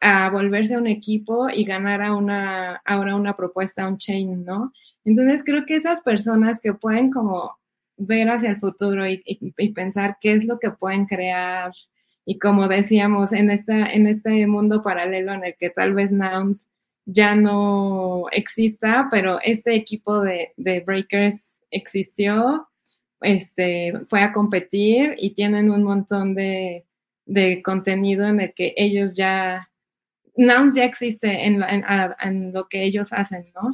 a volverse un equipo y ganar a una, ahora una propuesta un chain, ¿no? Entonces creo que esas personas que pueden como ver hacia el futuro y, y, y, pensar qué es lo que pueden crear y como decíamos en esta en este mundo paralelo en el que tal vez Nouns ya no exista, pero este equipo de, de Breakers existió, este, fue a competir y tienen un montón de, de contenido en el que ellos ya, Nouns ya existe en, en, lo que ellos hacen, ¿no?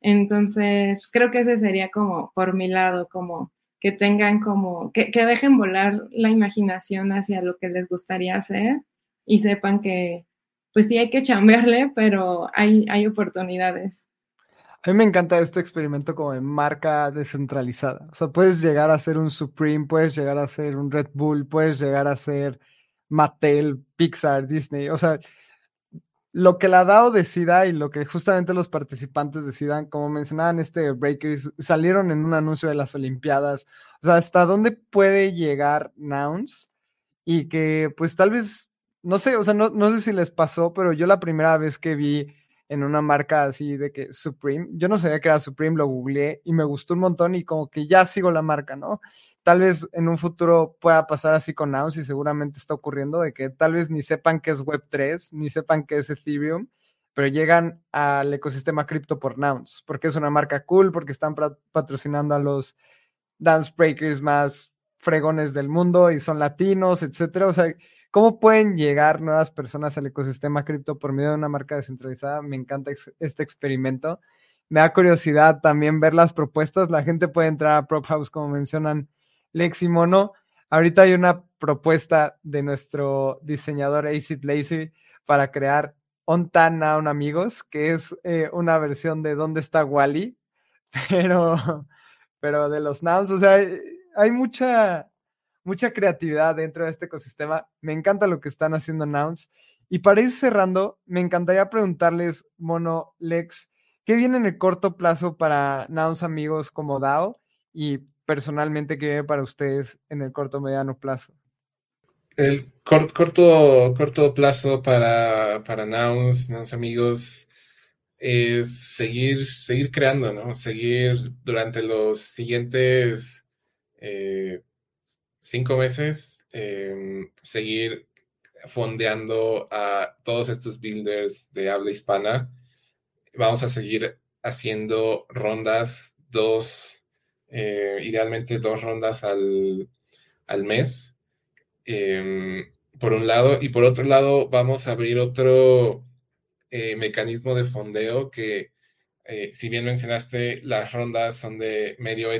Entonces, creo que ese sería como por mi lado, como que tengan como, que, que dejen volar la imaginación hacia lo que les gustaría hacer y sepan que, pues sí hay que chambearle, pero hay, hay oportunidades. A mí me encanta este experimento como de marca descentralizada. O sea, puedes llegar a ser un Supreme, puedes llegar a ser un Red Bull, puedes llegar a ser Mattel, Pixar, Disney. O sea, lo que la DAO decida y lo que justamente los participantes decidan, como mencionaban este Breakers, salieron en un anuncio de las Olimpiadas. O sea, hasta dónde puede llegar Nouns y que pues tal vez, no sé, o sea, no, no sé si les pasó, pero yo la primera vez que vi en una marca así de que Supreme, yo no sabía que era Supreme, lo googleé y me gustó un montón y como que ya sigo la marca, ¿no? Tal vez en un futuro pueda pasar así con Nouns y seguramente está ocurriendo de que tal vez ni sepan qué es Web3, ni sepan qué es Ethereum, pero llegan al ecosistema cripto por Nouns, porque es una marca cool, porque están patrocinando a los dance breakers más fregones del mundo y son latinos, etcétera. O sea, ¿cómo pueden llegar nuevas personas al ecosistema cripto por medio de una marca descentralizada? Me encanta este experimento. Me da curiosidad también ver las propuestas. La gente puede entrar a Prop House, como mencionan Lex y Mono. Ahorita hay una propuesta de nuestro diseñador Acid Lazy para crear On Now Amigos, que es eh, una versión de ¿Dónde está Wally? Pero, pero de los nouns, o sea, hay mucha, mucha creatividad dentro de este ecosistema. Me encanta lo que están haciendo Nouns. Y para ir cerrando, me encantaría preguntarles, Mono, Lex, ¿qué viene en el corto plazo para Nouns amigos como DAO? Y personalmente, ¿qué viene para ustedes en el corto mediano plazo? El cort, corto, corto plazo para, para Nouns, Nouns amigos, es seguir, seguir creando, ¿no? Seguir durante los siguientes eh, cinco meses, eh, seguir fondeando a todos estos builders de habla hispana. Vamos a seguir haciendo rondas, dos, eh, idealmente dos rondas al, al mes, eh, por un lado, y por otro lado vamos a abrir otro eh, mecanismo de fondeo que, eh, si bien mencionaste, las rondas son de medio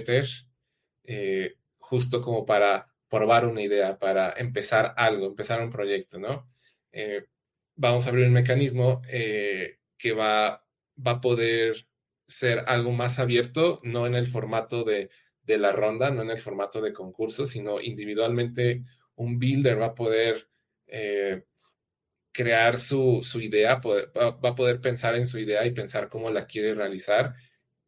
eh, justo como para probar una idea, para empezar algo, empezar un proyecto, ¿no? Eh, vamos a abrir un mecanismo eh, que va, va, a poder ser algo más abierto, no en el formato de, de, la ronda, no en el formato de concurso, sino individualmente un builder va a poder eh, crear su, su idea, va, a poder pensar en su idea y pensar cómo la quiere realizar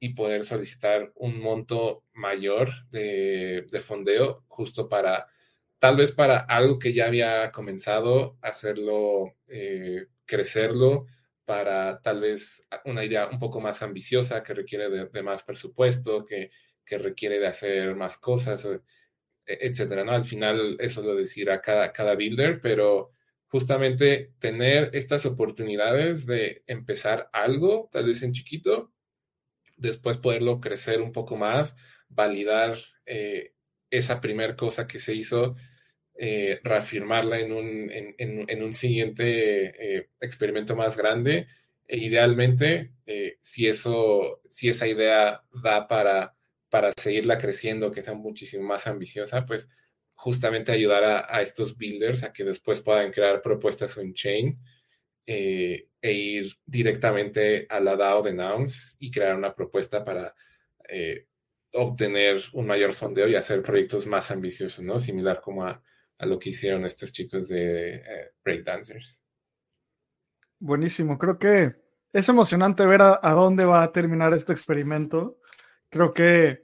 y poder solicitar un monto mayor de, de, fondeo justo para, tal vez para algo que ya había comenzado, hacerlo, eh, crecerlo, para tal vez una idea un poco más ambiciosa que requiere de, más presupuesto, que, que, requiere de hacer más cosas, etcétera, ¿no? Al final eso lo decirá cada, cada builder, pero justamente tener estas oportunidades de empezar algo, tal vez en chiquito, después poderlo crecer un poco más, validar eh, esa primera cosa que se hizo, eh, reafirmarla en un, en, un siguiente eh, experimento más grande. E idealmente, si, eso, si esa idea da para, para seguirla creciendo, que sea muchísimo más ambiciosa, pues justamente ayudar a, a estos builders a que después puedan crear propuestas on-chain e ir directamente a la DAO de Nouns y crear una propuesta para eh, obtener un mayor fondeo y hacer proyectos más ambiciosos, ¿no? Similar como a, lo que hicieron estos chicos de eh, Breakdancers. Buenísimo. Creo que es emocionante ver a, a dónde va a terminar este experimento. Creo que,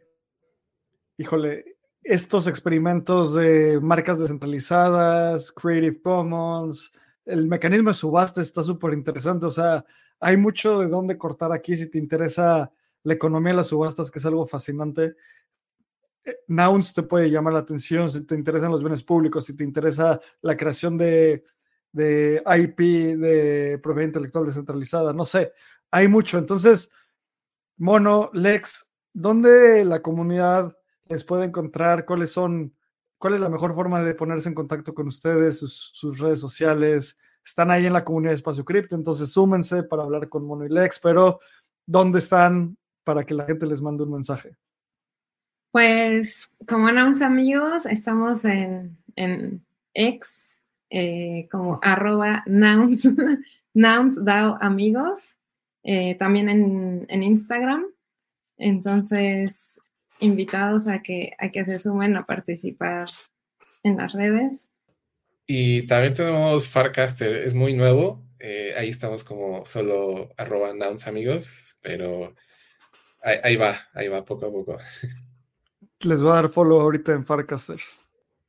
híjole, estos experimentos de marcas descentralizadas, Creative Commons, el mecanismo de subasta está súper interesante. O sea, hay mucho de dónde cortar aquí si te interesa la economía de las subastas, que es algo fascinante. Eh, Nouns te puede llamar la atención si te interesan los bienes públicos, si te interesa la creación de, de IP, de propiedad intelectual descentralizada, no sé, hay mucho. Entonces, Mono, Lex, ¿dónde la comunidad les puede encontrar? ¿Cuáles son, cuál es la mejor forma de ponerse en contacto con ustedes, sus, redes sociales? Están ahí en la comunidad de Espacio Cripto, entonces súmense para hablar con Mono y Lex, pero ¿dónde están para que la gente les mande un mensaje? Pues como Nouns amigos, estamos en, en X, eh, como arroba Nouns, Nouns amigos, eh, también en, en, Instagram. Entonces, invitados a que, a que se sumen a participar en las redes. Y también tenemos Farcaster, es muy nuevo. Eh, ahí estamos como solo arroba Nouns amigos, pero ahí, ahí, va, ahí va poco a poco. Les voy a dar follow ahorita en Farcaster.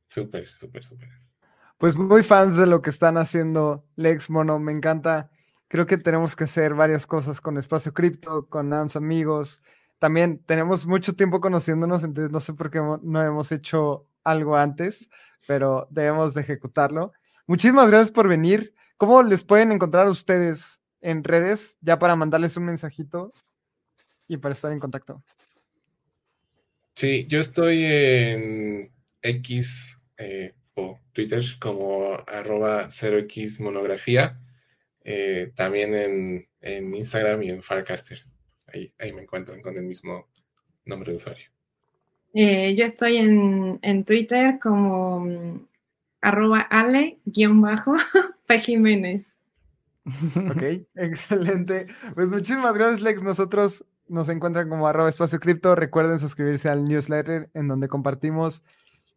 Súper, súper, súper. Pues muy fans de lo que están haciendo Lex Mono, me encanta. Creo que tenemos que hacer varias cosas con Espacio Cripto, con Nouns amigos. También tenemos mucho tiempo conociéndonos, entonces no sé por qué no hemos hecho algo antes, pero debemos de ejecutarlo. Muchísimas gracias por venir. ¿Cómo les pueden encontrar ustedes en redes ya para mandarles un mensajito y para estar en contacto? Sí, yo estoy en X eh, o Twitter como arroba 0x monografía. Eh, también en, en, Instagram y en Firecaster. Ahí, ahí, me encuentran con el mismo nombre de usuario. Eh, yo estoy en, en Twitter como um, arroba ale-p Jiménez. Ok, excelente. Pues muchísimas gracias, Lex. Nosotros nos encuentran como arroba espacio cripto. Recuerden suscribirse al newsletter en donde compartimos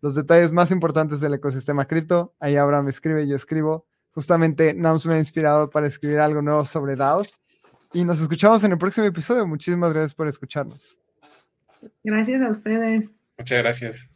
los detalles más importantes del ecosistema cripto. Ahí Abraham escribe, yo escribo. Justamente Nams me ha inspirado para escribir algo nuevo sobre DAOs. Y nos escuchamos en el próximo episodio. Muchísimas gracias por escucharnos. Gracias a ustedes. Muchas gracias.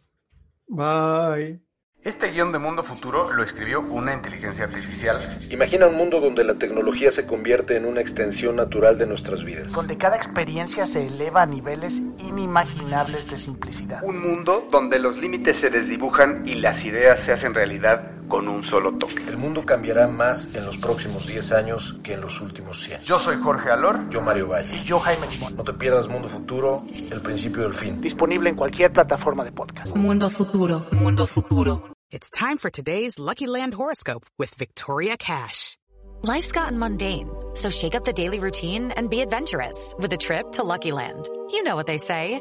Bye. Este guion de Mundo Futuro lo escribió una inteligencia artificial. Imagina un mundo donde la tecnología se convierte en una extensión natural de nuestras vidas. Donde cada experiencia se eleva a niveles inimaginables de simplicidad. Un mundo donde los límites se desdibujan y las ideas se hacen realidad con un solo toque. El mundo cambiará más en los próximos 10 años que en los últimos 100. Yo soy Jorge Alor. Yo Mario Valle. Y yo Jaime Limón. No te pierdas Mundo Futuro, el principio del fin. Disponible en cualquier plataforma de podcast. Mundo Futuro. Mundo Futuro. It's time for today's Lucky Land horoscope with Victoria Cash. Life's gotten mundane, so shake up the daily routine and be adventurous with a trip to Lucky Land. You know what they say.